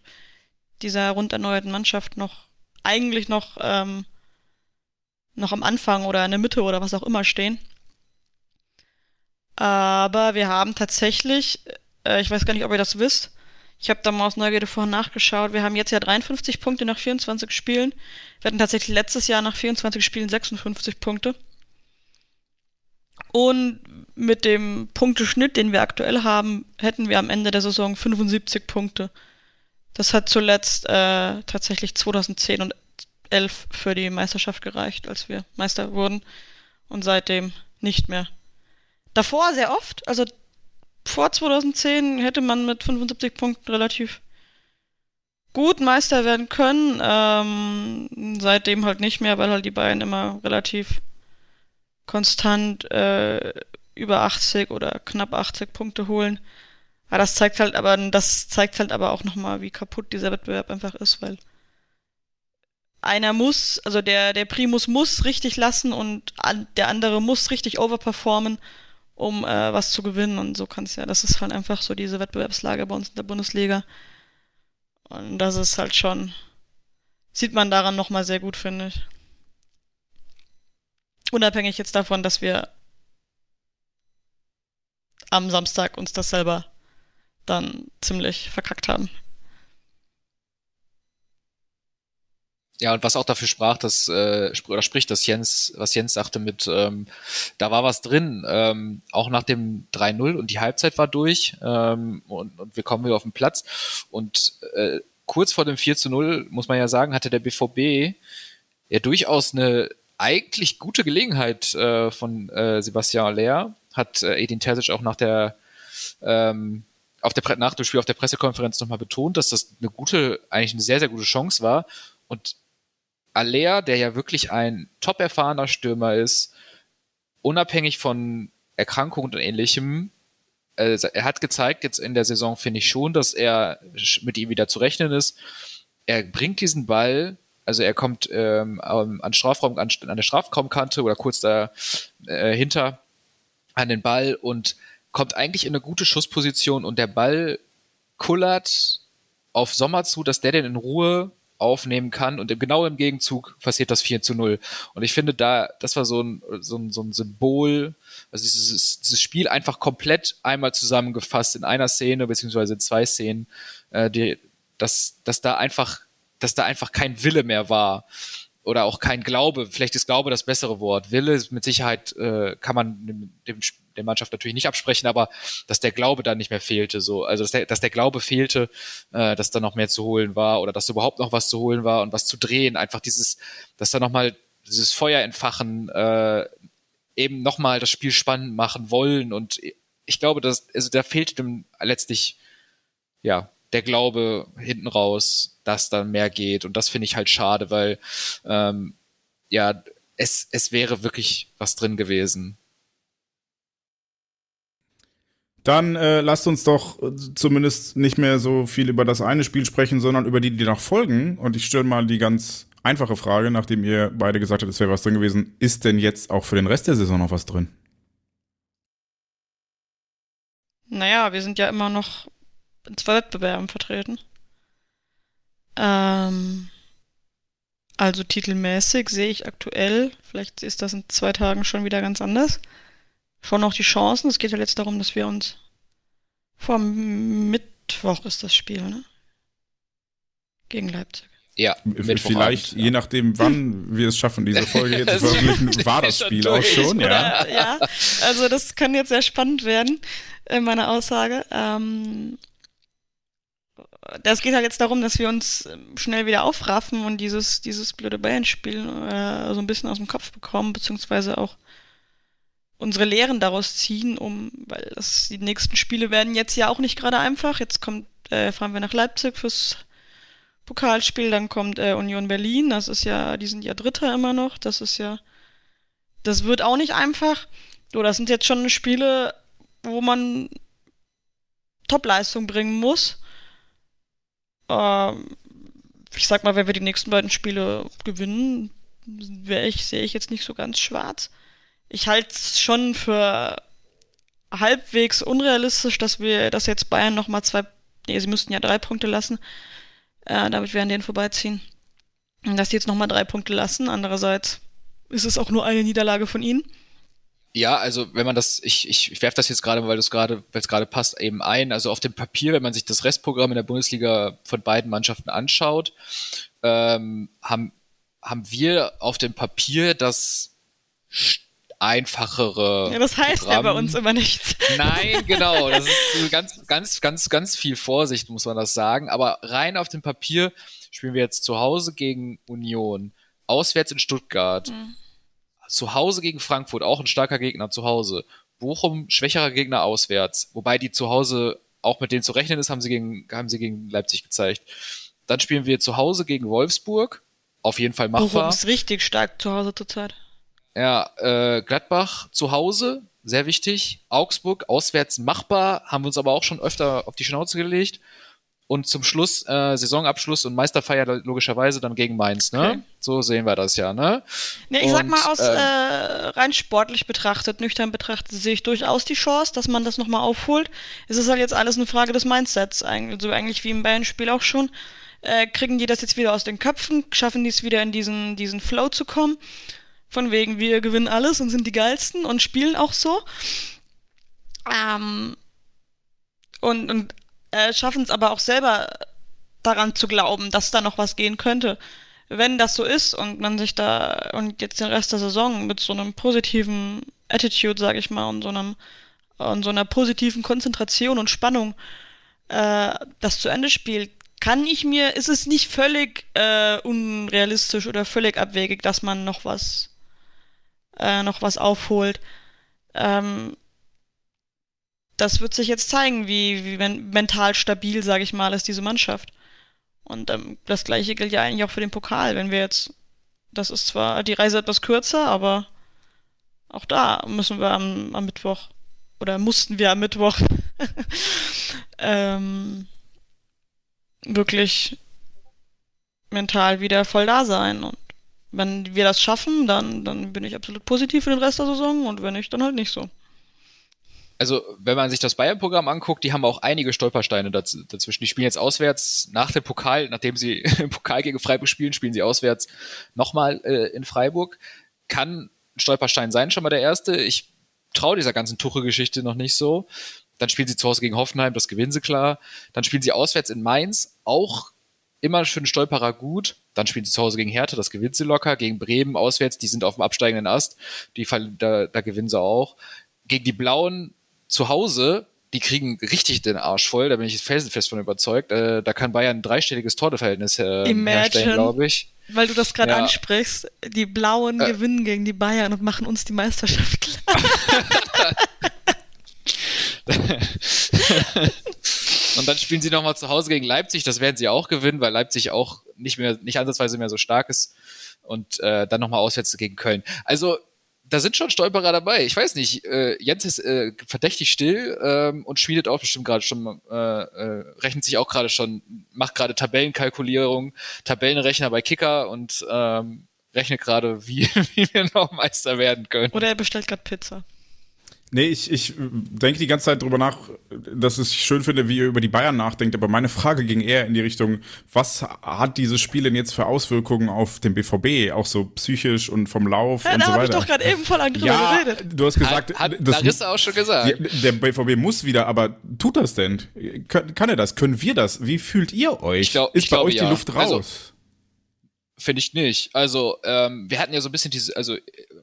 dieser rund erneuerten Mannschaft noch eigentlich noch ähm, noch am Anfang oder in der Mitte oder was auch immer stehen. Aber wir haben tatsächlich, äh, ich weiß gar nicht, ob ihr das wisst, ich habe da mal aus Neugierde vorhin nachgeschaut, wir haben jetzt ja 53 Punkte nach 24 Spielen. Wir hatten tatsächlich letztes Jahr nach 24 Spielen 56 Punkte. Und mit dem Punkteschnitt, den wir aktuell haben, hätten wir am Ende der Saison 75 Punkte. Das hat zuletzt äh, tatsächlich 2010 und 11 für die Meisterschaft gereicht, als wir Meister wurden. Und seitdem nicht mehr. Davor sehr oft, also vor 2010 hätte man mit 75 Punkten relativ gut Meister werden können. Ähm, seitdem halt nicht mehr, weil halt die beiden immer relativ konstant äh, über 80 oder knapp 80 Punkte holen. Aber das zeigt halt aber, das zeigt halt aber auch nochmal, wie kaputt dieser Wettbewerb einfach ist, weil einer muss, also der, der Primus muss richtig lassen und an, der andere muss richtig overperformen, um äh, was zu gewinnen. Und so kann es ja, das ist halt einfach so diese Wettbewerbslage bei uns in der Bundesliga. Und das ist halt schon, sieht man daran nochmal sehr gut, finde ich. Unabhängig jetzt davon, dass wir am Samstag uns das selber dann ziemlich verkackt haben. Ja, und was auch dafür sprach, dass, äh, oder spricht, dass Jens, was Jens sagte mit, ähm, da war was drin, ähm, auch nach dem 3-0 und die Halbzeit war durch ähm, und, und wir kommen wieder auf den Platz. Und äh, kurz vor dem 4 0, muss man ja sagen, hatte der BVB ja durchaus eine eigentlich gute Gelegenheit äh, von äh, Sebastian Aller, hat äh, Edin Terzic auch nach der ähm, auf der nach dem Spiel auf der Pressekonferenz nochmal betont, dass das eine gute, eigentlich eine sehr, sehr gute Chance war. Und Aller, der ja wirklich ein top erfahrener Stürmer ist, unabhängig von Erkrankungen und ähnlichem, äh, er hat gezeigt, jetzt in der Saison finde ich schon, dass er mit ihm wieder zu rechnen ist. Er bringt diesen Ball also er kommt ähm, an, Strafraum, an, an der Strafraumkante oder kurz da äh, an den Ball und kommt eigentlich in eine gute Schussposition und der Ball kullert auf Sommer zu, dass der den in Ruhe aufnehmen kann und genau im Gegenzug passiert das 4 zu 0. Und ich finde da, das war so ein, so ein, so ein Symbol, also dieses, dieses Spiel einfach komplett einmal zusammengefasst in einer Szene, beziehungsweise in zwei Szenen, äh, die, dass, dass da einfach, dass da einfach kein Wille mehr war oder auch kein Glaube, vielleicht ist Glaube das bessere Wort. Wille mit Sicherheit äh, kann man dem, dem, der Mannschaft natürlich nicht absprechen, aber dass der Glaube dann nicht mehr fehlte, so. Also dass der, dass der Glaube fehlte, äh, dass da noch mehr zu holen war oder dass überhaupt noch was zu holen war und was zu drehen, einfach dieses, dass da noch mal dieses Feuer entfachen, äh, eben noch mal das Spiel spannend machen wollen und ich glaube, dass also da fehlte dem letztlich ja der Glaube hinten raus, dass dann mehr geht. Und das finde ich halt schade, weil ähm, ja, es, es wäre wirklich was drin gewesen. Dann äh, lasst uns doch zumindest nicht mehr so viel über das eine Spiel sprechen, sondern über die, die noch folgen. Und ich stelle mal die ganz einfache Frage, nachdem ihr beide gesagt habt, es wäre was drin gewesen. Ist denn jetzt auch für den Rest der Saison noch was drin? Naja, wir sind ja immer noch in zwei Wettbewerben vertreten. Ähm, also titelmäßig sehe ich aktuell, vielleicht ist das in zwei Tagen schon wieder ganz anders, schon noch die Chancen. Es geht ja jetzt darum, dass wir uns vor Mittwoch ist das Spiel, ne? Gegen Leipzig. Ja, vielleicht, je nachdem, wann wir es schaffen, diese Folge jetzt zu veröffentlichen, war das Spiel auch schon, ja. ja. Also das kann jetzt sehr spannend werden, äh, meine Aussage. Ähm, das geht halt jetzt darum, dass wir uns ähm, schnell wieder aufraffen und dieses, dieses blöde Bayern-Spiel äh, so ein bisschen aus dem Kopf bekommen, beziehungsweise auch unsere Lehren daraus ziehen, um, weil das, die nächsten Spiele werden jetzt ja auch nicht gerade einfach. Jetzt kommt, äh, fahren wir nach Leipzig fürs Pokalspiel, dann kommt äh, Union Berlin, das ist ja, die sind ja Dritter immer noch, das ist ja, das wird auch nicht einfach. So, das sind jetzt schon Spiele, wo man Topleistung bringen muss. Ähm, ich sag mal, wenn wir die nächsten beiden Spiele gewinnen, ich, sehe ich jetzt nicht so ganz schwarz. Ich halte es schon für halbwegs unrealistisch, dass wir, dass jetzt Bayern nochmal zwei, nee, sie müssten ja drei Punkte lassen, äh, damit wir an denen vorbeiziehen. Dass die jetzt nochmal drei Punkte lassen. Andererseits ist es auch nur eine Niederlage von ihnen. Ja, also wenn man das, ich, ich, ich werfe das jetzt gerade, weil es gerade, weil es gerade passt, eben ein. Also auf dem Papier, wenn man sich das Restprogramm in der Bundesliga von beiden Mannschaften anschaut, ähm, haben, haben wir auf dem Papier das einfachere. Ja, das heißt Programm. ja bei uns immer nichts. Nein, genau. Das ist ganz, ganz, ganz, ganz viel Vorsicht, muss man das sagen. Aber rein auf dem Papier spielen wir jetzt zu Hause gegen Union, auswärts in Stuttgart. Mhm zu Hause gegen Frankfurt, auch ein starker Gegner zu Hause. Bochum, schwächerer Gegner auswärts. Wobei die zu Hause auch mit denen zu rechnen ist, haben sie gegen, haben sie gegen Leipzig gezeigt. Dann spielen wir zu Hause gegen Wolfsburg. Auf jeden Fall machbar. Bochum ist richtig stark zu Hause zurzeit. Ja, äh, Gladbach zu Hause, sehr wichtig. Augsburg auswärts machbar, haben wir uns aber auch schon öfter auf die Schnauze gelegt. Und zum Schluss, äh, Saisonabschluss und Meisterfeier logischerweise dann gegen Mainz, ne? Okay. So sehen wir das ja, ne? Ne, ich und, sag mal, aus äh, äh, rein sportlich betrachtet, nüchtern betrachtet, sehe ich durchaus die Chance, dass man das nochmal aufholt. Es ist halt jetzt alles eine Frage des Mindsets, eigentlich, so eigentlich wie im Bayern-Spiel auch schon. Äh, kriegen die das jetzt wieder aus den Köpfen, schaffen die es wieder in diesen, diesen Flow zu kommen. Von wegen, wir gewinnen alles und sind die geilsten und spielen auch so. Ähm, und, und äh, schaffen es aber auch selber daran zu glauben, dass da noch was gehen könnte. Wenn das so ist und man sich da und jetzt den Rest der Saison mit so einem positiven Attitude, sag ich mal, und so einem und so einer positiven Konzentration und Spannung äh, das zu Ende spielt, kann ich mir, ist es nicht völlig äh, unrealistisch oder völlig abwegig, dass man noch was äh, noch was aufholt. Ähm, das wird sich jetzt zeigen, wie, wie mental stabil, sage ich mal, ist diese Mannschaft. Und ähm, das gleiche gilt ja eigentlich auch für den Pokal. Wenn wir jetzt, das ist zwar die Reise etwas kürzer, aber auch da müssen wir am, am Mittwoch oder mussten wir am Mittwoch ähm, wirklich mental wieder voll da sein. Und wenn wir das schaffen, dann, dann bin ich absolut positiv für den Rest der Saison und wenn nicht, dann halt nicht so. Also wenn man sich das Bayern-Programm anguckt, die haben auch einige Stolpersteine dazwischen. Die spielen jetzt auswärts nach dem Pokal, nachdem sie im Pokal gegen Freiburg spielen, spielen sie auswärts nochmal äh, in Freiburg. Kann ein Stolperstein sein, schon mal der erste. Ich traue dieser ganzen Tuche-Geschichte noch nicht so. Dann spielen sie zu Hause gegen Hoffenheim, das gewinnen sie klar. Dann spielen sie auswärts in Mainz, auch immer für den Stolperer gut. Dann spielen sie zu Hause gegen Hertha, das gewinnt sie locker. Gegen Bremen auswärts, die sind auf dem absteigenden Ast, die da, da gewinnen sie auch. Gegen die Blauen zu Hause, die kriegen richtig den Arsch voll, da bin ich felsenfest von überzeugt. Äh, da kann Bayern ein dreistelliges Torverhältnis äh, herstellen, glaube ich. Weil du das gerade ja. ansprichst, die Blauen äh. gewinnen gegen die Bayern und machen uns die Meisterschaft klar. und dann spielen sie nochmal zu Hause gegen Leipzig, das werden sie auch gewinnen, weil Leipzig auch nicht mehr, nicht ansatzweise mehr so stark ist. Und äh, dann nochmal auswärts gegen Köln. Also da sind schon Stolperer dabei. Ich weiß nicht, äh, Jens ist äh, verdächtig still ähm, und schmiedet auch bestimmt gerade schon, äh, äh, rechnet sich auch gerade schon, macht gerade Tabellenkalkulierung, Tabellenrechner bei Kicker und ähm, rechnet gerade, wie, wie wir noch Meister werden können. Oder er bestellt gerade Pizza. Nee, ich, ich denke die ganze Zeit drüber nach, dass ich schön finde, wie ihr über die Bayern nachdenkt, aber meine Frage ging eher in die Richtung, was hat dieses Spiel denn jetzt für Auswirkungen auf den BVB, auch so psychisch und vom Lauf ja, und so weiter? Da habe ich doch gerade eben voll drüber ja, geredet. Du hast gesagt, hat, hat das, Larissa auch schon gesagt. Der, der BVB muss wieder, aber tut das denn? Kann, kann er das? Können wir das? Wie fühlt ihr euch? Ich glaub, Ist ich bei glaub, euch ja. die Luft raus? Also, Finde ich nicht. Also, ähm, wir hatten ja so ein bisschen diese, also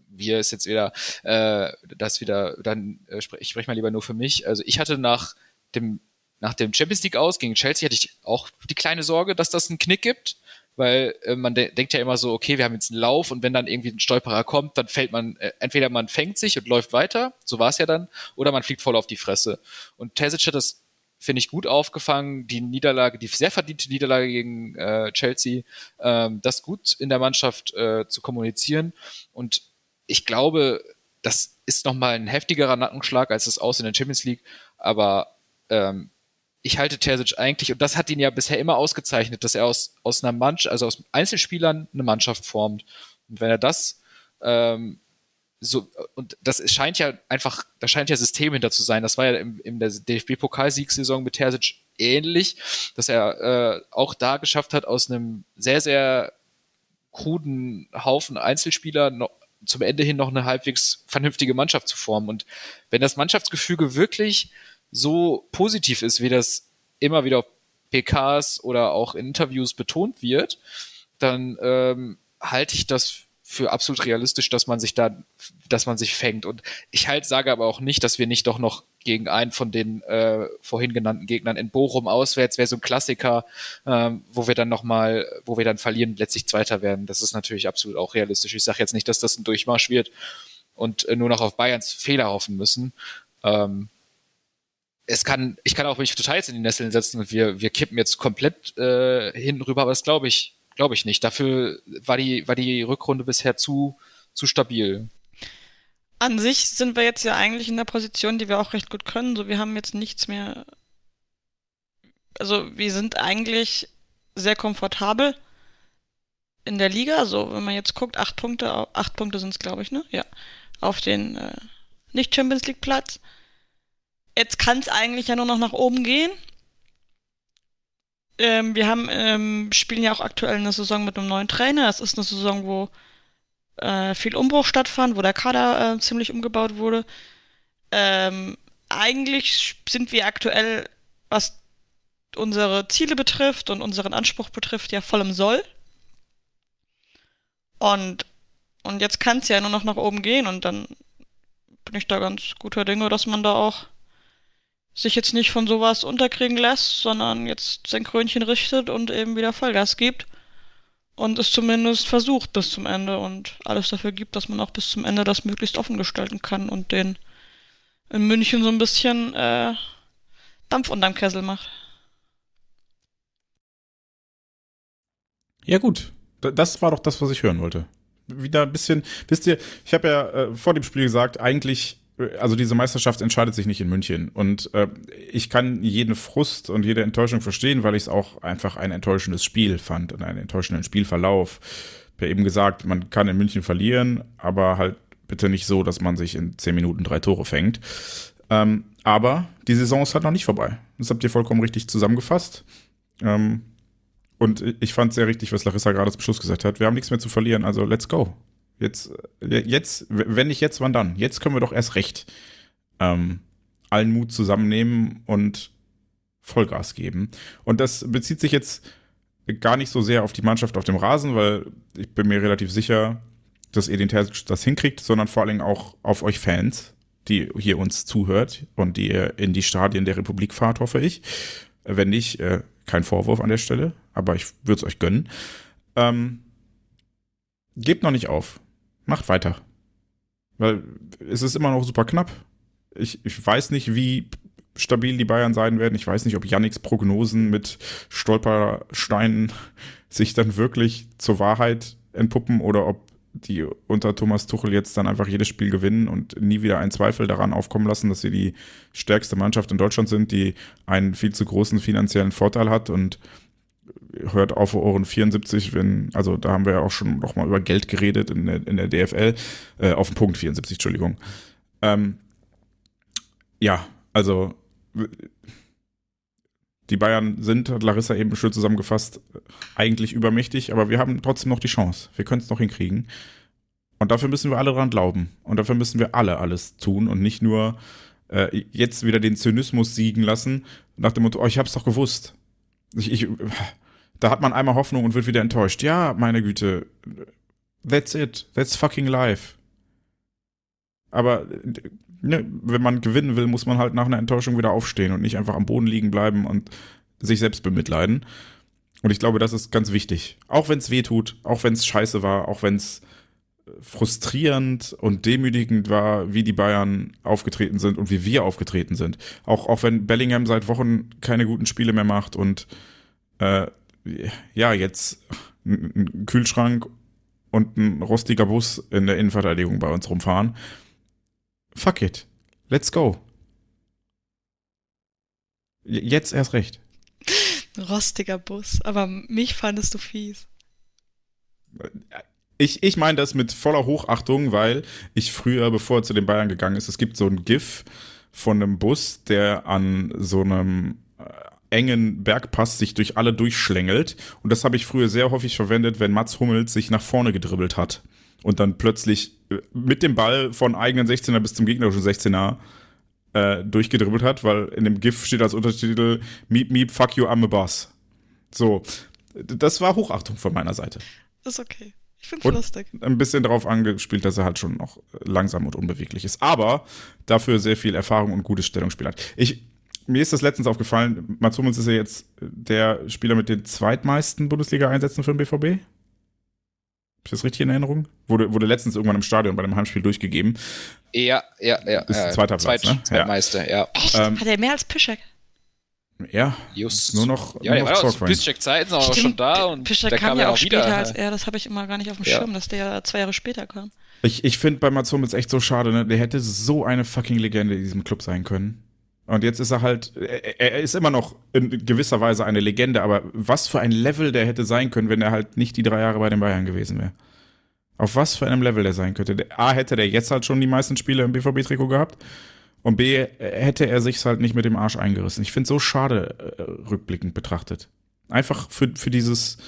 wir ist jetzt wieder, äh, das wieder, dann äh, ich spreche mal lieber nur für mich. Also ich hatte nach dem, nach dem Champions League aus gegen Chelsea hatte ich auch die kleine Sorge, dass das einen Knick gibt, weil äh, man de denkt ja immer so, okay, wir haben jetzt einen Lauf und wenn dann irgendwie ein Stolperer kommt, dann fällt man, äh, entweder man fängt sich und läuft weiter, so war es ja dann, oder man fliegt voll auf die Fresse. Und Terzic hat das finde ich, gut aufgefangen. Die Niederlage, die sehr verdiente Niederlage gegen äh, Chelsea, ähm, das gut in der Mannschaft äh, zu kommunizieren. Und ich glaube, das ist nochmal ein heftigerer Nackenschlag als das Aus in der Champions League, aber ähm, ich halte Terzic eigentlich, und das hat ihn ja bisher immer ausgezeichnet, dass er aus, aus einer Mannschaft, also aus Einzelspielern eine Mannschaft formt. Und wenn er das ähm, so, und das scheint ja einfach, da scheint ja System hinter zu sein. Das war ja im, in der DFB-Pokalsiegssaison mit Terzic ähnlich, dass er äh, auch da geschafft hat, aus einem sehr, sehr kruden Haufen Einzelspieler noch, zum Ende hin noch eine halbwegs vernünftige Mannschaft zu formen. Und wenn das Mannschaftsgefüge wirklich so positiv ist, wie das immer wieder auf PKs oder auch in Interviews betont wird, dann ähm, halte ich das für absolut realistisch, dass man sich da, dass man sich fängt. Und ich halt sage aber auch nicht, dass wir nicht doch noch gegen einen von den äh, vorhin genannten Gegnern in Bochum auswärts wäre so ein Klassiker, ähm, wo wir dann nochmal, wo wir dann verlieren, letztlich Zweiter werden. Das ist natürlich absolut auch realistisch. Ich sage jetzt nicht, dass das ein Durchmarsch wird und äh, nur noch auf Bayerns Fehler hoffen müssen. Ähm, es kann, ich kann auch mich total jetzt in die Nesseln setzen und wir, wir kippen jetzt komplett äh, hinten rüber, aber das glaube ich, glaube ich nicht. Dafür war die, war die Rückrunde bisher zu, zu stabil. An sich sind wir jetzt ja eigentlich in der Position, die wir auch recht gut können. So, wir haben jetzt nichts mehr. Also, wir sind eigentlich sehr komfortabel in der Liga. So, wenn man jetzt guckt, acht Punkte, acht Punkte sind es, glaube ich, ne? Ja. Auf den äh, Nicht-Champions League-Platz. Jetzt kann es eigentlich ja nur noch nach oben gehen. Ähm, wir haben, ähm, spielen ja auch aktuell eine Saison mit einem neuen Trainer. Es ist eine Saison, wo äh, viel Umbruch stattfand, wo der Kader äh, ziemlich umgebaut wurde. Ähm, eigentlich sind wir aktuell, was unsere Ziele betrifft und unseren Anspruch betrifft, ja voll im Soll. Und, und jetzt kann es ja nur noch nach oben gehen und dann bin ich da ganz guter Dinge, dass man da auch sich jetzt nicht von sowas unterkriegen lässt, sondern jetzt sein Krönchen richtet und eben wieder Vollgas gibt und es zumindest versucht bis zum Ende und alles dafür gibt, dass man auch bis zum Ende das möglichst offen gestalten kann und den in München so ein bisschen äh, Dampf unterm Kessel macht. Ja gut, das war doch das, was ich hören wollte. Wieder ein bisschen, wisst ihr, ich habe ja äh, vor dem Spiel gesagt, eigentlich also diese Meisterschaft entscheidet sich nicht in München. Und äh, ich kann jeden Frust und jede Enttäuschung verstehen, weil ich es auch einfach ein enttäuschendes Spiel fand und einen enttäuschenden Spielverlauf. Ich habe eben gesagt, man kann in München verlieren, aber halt bitte nicht so, dass man sich in zehn Minuten drei Tore fängt. Ähm, aber die Saison ist halt noch nicht vorbei. Das habt ihr vollkommen richtig zusammengefasst. Ähm, und ich fand sehr richtig, was Larissa gerade zum Schluss gesagt hat. Wir haben nichts mehr zu verlieren, also let's go. Jetzt, jetzt, wenn nicht jetzt, wann dann? Jetzt können wir doch erst recht ähm, allen Mut zusammennehmen und Vollgas geben. Und das bezieht sich jetzt gar nicht so sehr auf die Mannschaft auf dem Rasen, weil ich bin mir relativ sicher, dass Edin Terzic das hinkriegt, sondern vor allen Dingen auch auf euch Fans, die hier uns zuhört und die ihr in die Stadien der Republik fahrt, hoffe ich. Wenn nicht, äh, kein Vorwurf an der Stelle, aber ich würde es euch gönnen. Ähm, gebt noch nicht auf. Macht weiter. Weil es ist immer noch super knapp. Ich, ich weiß nicht, wie stabil die Bayern sein werden. Ich weiß nicht, ob Yannicks Prognosen mit Stolpersteinen sich dann wirklich zur Wahrheit entpuppen oder ob die unter Thomas Tuchel jetzt dann einfach jedes Spiel gewinnen und nie wieder einen Zweifel daran aufkommen lassen, dass sie die stärkste Mannschaft in Deutschland sind, die einen viel zu großen finanziellen Vorteil hat und hört auf Ohren 74, wenn, also da haben wir ja auch schon noch mal über Geld geredet in der, in der DFL, äh, auf den Punkt 74, Entschuldigung. Ähm, ja, also die Bayern sind, hat Larissa eben schön zusammengefasst, eigentlich übermächtig, aber wir haben trotzdem noch die Chance. Wir können es noch hinkriegen. Und dafür müssen wir alle dran glauben. Und dafür müssen wir alle alles tun und nicht nur äh, jetzt wieder den Zynismus siegen lassen, nach dem Motto, oh, ich hab's doch gewusst. Ich, ich, da hat man einmal Hoffnung und wird wieder enttäuscht. Ja, meine Güte, that's it. That's fucking life. Aber ne, wenn man gewinnen will, muss man halt nach einer Enttäuschung wieder aufstehen und nicht einfach am Boden liegen bleiben und sich selbst bemitleiden. Und ich glaube, das ist ganz wichtig. Auch wenn es weh tut, auch wenn es scheiße war, auch wenn es frustrierend und demütigend war, wie die Bayern aufgetreten sind und wie wir aufgetreten sind. Auch, auch wenn Bellingham seit Wochen keine guten Spiele mehr macht und äh, ja, jetzt ein Kühlschrank und ein rostiger Bus in der Innenverteidigung bei uns rumfahren fuck it. Let's go. Jetzt erst recht. Rostiger Bus, aber mich fandest du fies. Ich, ich meine das mit voller Hochachtung, weil ich früher, bevor er zu den Bayern gegangen ist, es gibt so ein GIF von einem Bus, der an so einem äh, engen Bergpass sich durch alle durchschlängelt. Und das habe ich früher sehr häufig verwendet, wenn Mats Hummels sich nach vorne gedribbelt hat und dann plötzlich äh, mit dem Ball von eigenen 16er bis zum gegnerischen 16er äh, durchgedribbelt hat, weil in dem GIF steht als Untertitel Meep Meep, fuck you, I'm a boss. So, das war Hochachtung von meiner Seite. Ist okay. Ich finde es lustig. Ein bisschen darauf angespielt, dass er halt schon noch langsam und unbeweglich ist. Aber dafür sehr viel Erfahrung und gutes Stellungsspiel hat. Ich, mir ist das letztens aufgefallen, Mats Hummels ist ja jetzt der Spieler mit den zweitmeisten Bundesliga-Einsätzen für den BVB. Ich das richtig in Erinnerung? Wurde, wurde letztens irgendwann im Stadion bei dem Heimspiel durchgegeben. Ja, ja, ja. Ist ja, zweiter Platz, Zweit, ne? Zweitmeister, ja. Echt? Ähm, Hat er mehr als Pischek? Ja, Just. nur noch, ja, nur noch ja, Piszczek-Zeiten auch schon da und Piszczek der kam, kam ja auch später wieder. als er, das habe ich immer gar nicht auf dem Ja. Schirm, dass der ja zwei Jahre später kam. Ich, ich finde bei Mats Hummels echt so schade, ne? Der hätte so eine fucking Legende in diesem Club sein können. Und jetzt ist er halt, er, er ist immer noch in gewisser Weise eine Legende, aber was für ein Level der hätte sein können, wenn er halt nicht die drei Jahre bei den Bayern gewesen wäre. Auf was für einem Level der sein könnte. Der- A, hätte der jetzt halt schon die meisten Spiele im BVB-Trikot gehabt. Und B, hätte er sich's halt nicht mit dem Arsch eingerissen. Ich finde so schade, äh, rückblickend betrachtet. Einfach für, für dieses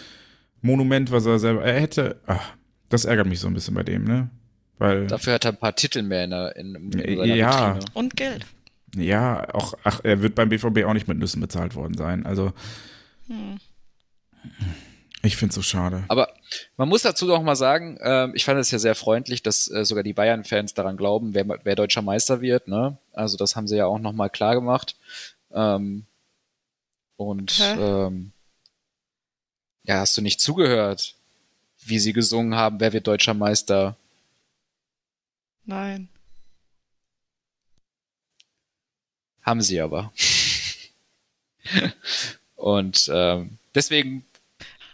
Monument, was er selber, er hätte, ach, das ärgert mich so ein bisschen bei dem, ne? Weil, Dafür hat er ein paar Titel mehr in, der, in, in Ja, seiner ja. Vitrine. Und Geld. ja, auch, ach, er wird beim BVB auch nicht mit Nüssen bezahlt worden sein. Also, Hm. Ich finde so schade. Aber man muss dazu noch mal sagen, ähm, ich fand es ja sehr freundlich, dass äh, sogar die Bayern-Fans daran glauben, wer, wer deutscher Meister wird. Ne? Also das haben sie ja auch noch mal klar gemacht. Ähm, und ähm, ja, hast du nicht zugehört, wie sie gesungen haben, wer wird deutscher Meister? Nein. Haben sie aber. und ähm, deswegen,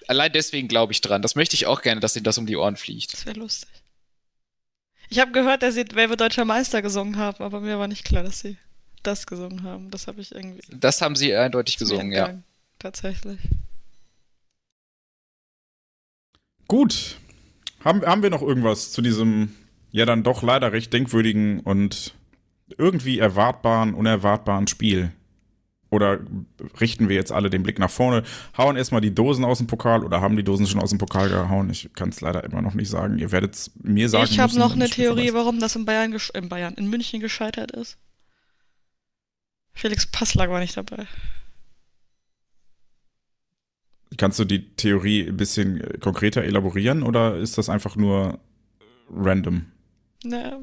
allein deswegen glaube ich dran. Das möchte ich auch gerne, dass ihnen das um die Ohren fliegt. Das wäre lustig. Ich habe gehört, dass sie wird deutscher Meister gesungen haben, aber mir war nicht klar, dass sie das gesungen haben. Das habe ich irgendwie Das haben sie eindeutig gesungen, ja. Tatsächlich. Gut. Haben, haben wir noch irgendwas zu diesem, ja dann doch leider recht denkwürdigen und irgendwie erwartbaren, unerwartbaren Spiel? Oder richten wir jetzt alle den Blick nach vorne, hauen erstmal die Dosen aus dem Pokal oder haben die Dosen schon aus dem Pokal gehauen? Ich kann es leider immer noch nicht sagen. Ihr werdet mir sagen. Ich habe noch eine Theorie, warum das in Bayern, in Bayern, in München gescheitert ist. Felix Passlag war nicht dabei. Kannst du die Theorie ein bisschen konkreter elaborieren oder ist das einfach nur random? Na,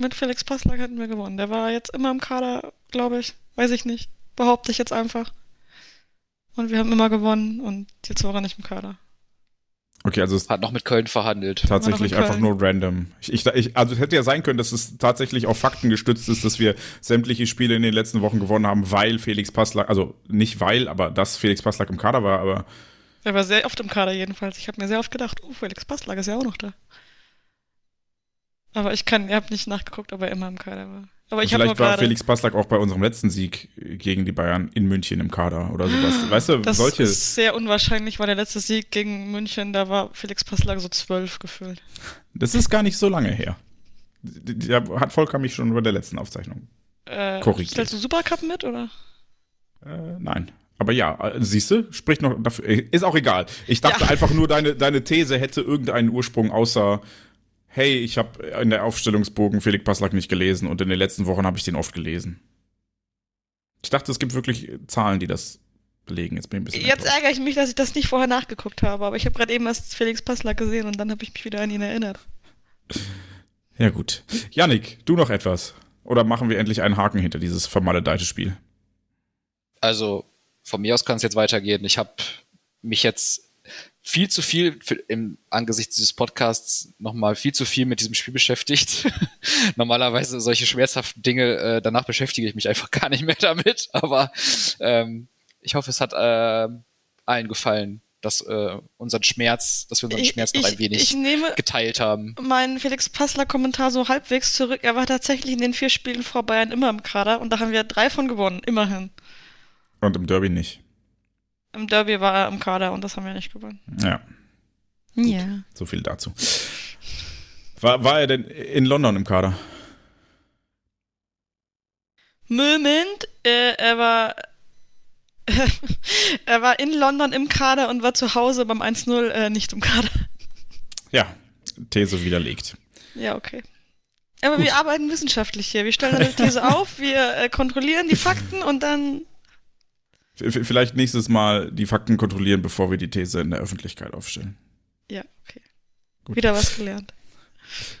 mit Felix Passlag hätten wir gewonnen. Der war jetzt immer im Kader, glaube ich. Weiß ich nicht behaupte ich jetzt einfach. Und wir haben immer gewonnen und jetzt war er nicht im Kader. Okay, also es hat noch mit Köln verhandelt. Tatsächlich einfach nur random. Ich, ich, ich, also es hätte ja sein können, dass es tatsächlich auf Fakten gestützt ist, dass wir sämtliche Spiele in den letzten Wochen gewonnen haben, weil Felix Passlack, also nicht weil, aber dass Felix Passlack im Kader war, aber. Er war sehr oft im Kader jedenfalls. Ich habe mir sehr oft gedacht, oh, Felix Passlack ist ja auch noch da. Aber ich kann, ihr habt nicht nachgeguckt, ob er immer im Kader war. Aber ich Vielleicht war Felix Passlack auch bei unserem letzten Sieg gegen die Bayern in München im Kader oder sowas. Weißt du, das solche. Das ist sehr unwahrscheinlich, war der letzte Sieg gegen München, da war Felix Passlack so zwölf gefühlt. Das ist gar nicht so lange her. Der hat vollkommen mich schon bei der letzten Aufzeichnung äh, korrigiert. Stellst du Supercup mit, oder? Äh, nein. Aber ja, äh, siehst du, spricht noch dafür. Ist auch egal. Ich dachte ja. einfach nur, deine, deine These hätte irgendeinen Ursprung außer hey, ich habe in der Aufstellungsbogen Felix Passlack nicht gelesen und in den letzten Wochen habe ich den oft gelesen. Ich dachte, es gibt wirklich Zahlen, die das belegen. Jetzt bin ich ein bisschen Jetzt ärgere ich mich, dass ich das nicht vorher nachgeguckt habe, aber ich habe gerade eben erst Felix Passlack gesehen und dann habe ich mich wieder an ihn erinnert. Ja gut. Yannick, du noch etwas? Oder machen wir endlich einen Haken hinter dieses vermaledeite Spiel? Also, von mir aus kann es jetzt weitergehen. Ich habe mich jetzt viel zu viel für, im angesichts dieses Podcasts nochmal viel zu viel mit diesem Spiel beschäftigt. Normalerweise solche schmerzhaften Dinge, äh, danach beschäftige ich mich einfach gar nicht mehr damit. Aber ähm, ich hoffe, es hat äh, allen gefallen, dass äh, unseren Schmerz, dass wir unseren Schmerz ich, noch ein wenig ich nehme geteilt haben. Mein Felix Passler Kommentar so halbwegs zurück. Er war tatsächlich in den vier Spielen vor Bayern immer im Kader und da haben wir drei von gewonnen, immerhin. Und im Derby nicht. Im Derby war er im Kader und das haben wir nicht gewonnen. Ja. Gut, ja. So viel dazu. War, war er denn in London im Kader? Moment, äh, er war er war in London im Kader und war zu Hause beim 1-0 äh, nicht im Kader. Ja, These widerlegt. Ja, okay. Aber Gut. wir arbeiten wissenschaftlich hier. Wir stellen eine These auf, wir äh, kontrollieren die Fakten und dann Vielleicht nächstes Mal die Fakten kontrollieren, bevor wir die These in der Öffentlichkeit aufstellen. Ja, okay. Gut. Wieder was gelernt.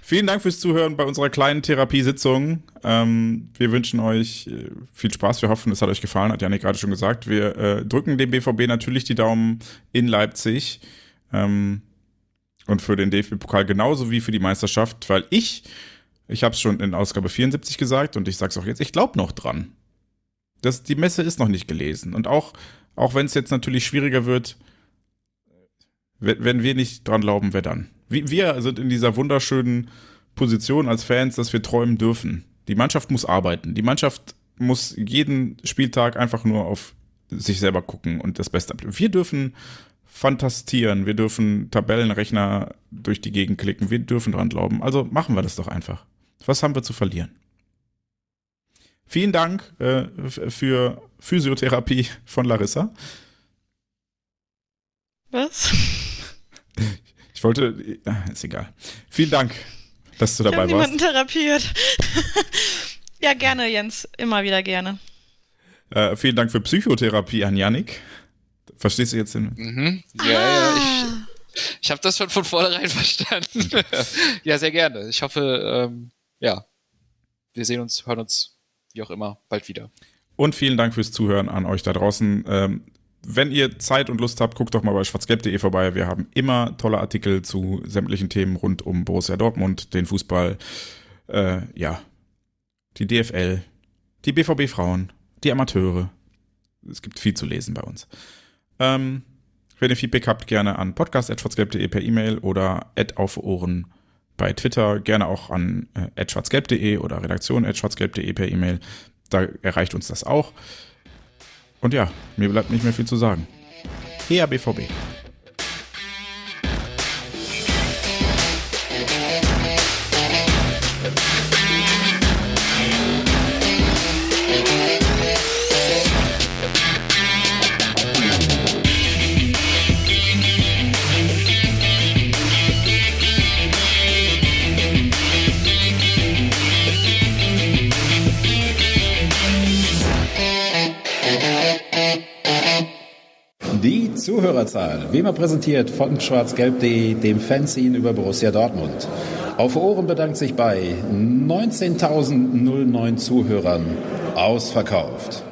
Vielen Dank fürs Zuhören bei unserer kleinen Therapiesitzung. Ähm, wir wünschen euch äh, viel Spaß. Wir hoffen, es hat euch gefallen, hat Janik gerade schon gesagt. Wir äh, drücken dem BVB natürlich die Daumen in Leipzig ähm, und für den DFB-Pokal genauso wie für die Meisterschaft, weil ich, ich habe es schon in Ausgabe 74 gesagt und ich sage es auch jetzt, ich glaube noch dran. Das, die Messe ist noch nicht gelesen. Und auch, auch wenn es jetzt natürlich schwieriger wird, wenn wir nicht dran glauben, wer dann? Wir sind in dieser wunderschönen Position als Fans, dass wir träumen dürfen. Die Mannschaft muss arbeiten. Die Mannschaft muss jeden Spieltag einfach nur auf sich selber gucken und das Beste abgeben. Wir dürfen fantastieren, wir dürfen Tabellenrechner durch die Gegend klicken, wir dürfen dran glauben. Also machen wir das doch einfach. Was haben wir zu verlieren? Vielen Dank äh, für Physiotherapie von Larissa. Was? Ich wollte, äh, ist egal. Vielen Dank, dass du dabei ich warst. niemanden therapiert. ja, gerne, Jens. Immer wieder gerne. Äh, vielen Dank für Psychotherapie an Yannick. Verstehst du jetzt den? Mhm. Ja, ah. ja, ich, ich habe das schon von vornherein verstanden. ja, sehr gerne. Ich hoffe, ähm, ja, wir sehen uns, hören uns wie auch immer, bald wieder. Und vielen Dank fürs Zuhören an euch da draußen. Ähm, wenn ihr Zeit und Lust habt, guckt doch mal bei schwarzgelb.de vorbei. Wir haben immer tolle Artikel zu sämtlichen Themen rund um Borussia Dortmund, den Fußball, äh, ja, die DFL, die BVB Frauen, die Amateure. Es gibt viel zu lesen bei uns. Ähm, wenn ihr Feedback habt, gerne an podcast.schwarzgelb.de per E-Mail oder auf Ohren bei Twitter, gerne auch an äh, schwarzgelb.de oder redaktion.schwarzgelb.de per E-Mail. Da erreicht uns das auch. Und ja, mir bleibt nicht mehr viel zu sagen. Her BVB. Zuhörerzahl, wie immer präsentiert von schwarzgelb.de, dem Fanzine über Borussia Dortmund. Auf Ohren bedankt sich bei 19.009 Zuhörern ausverkauft.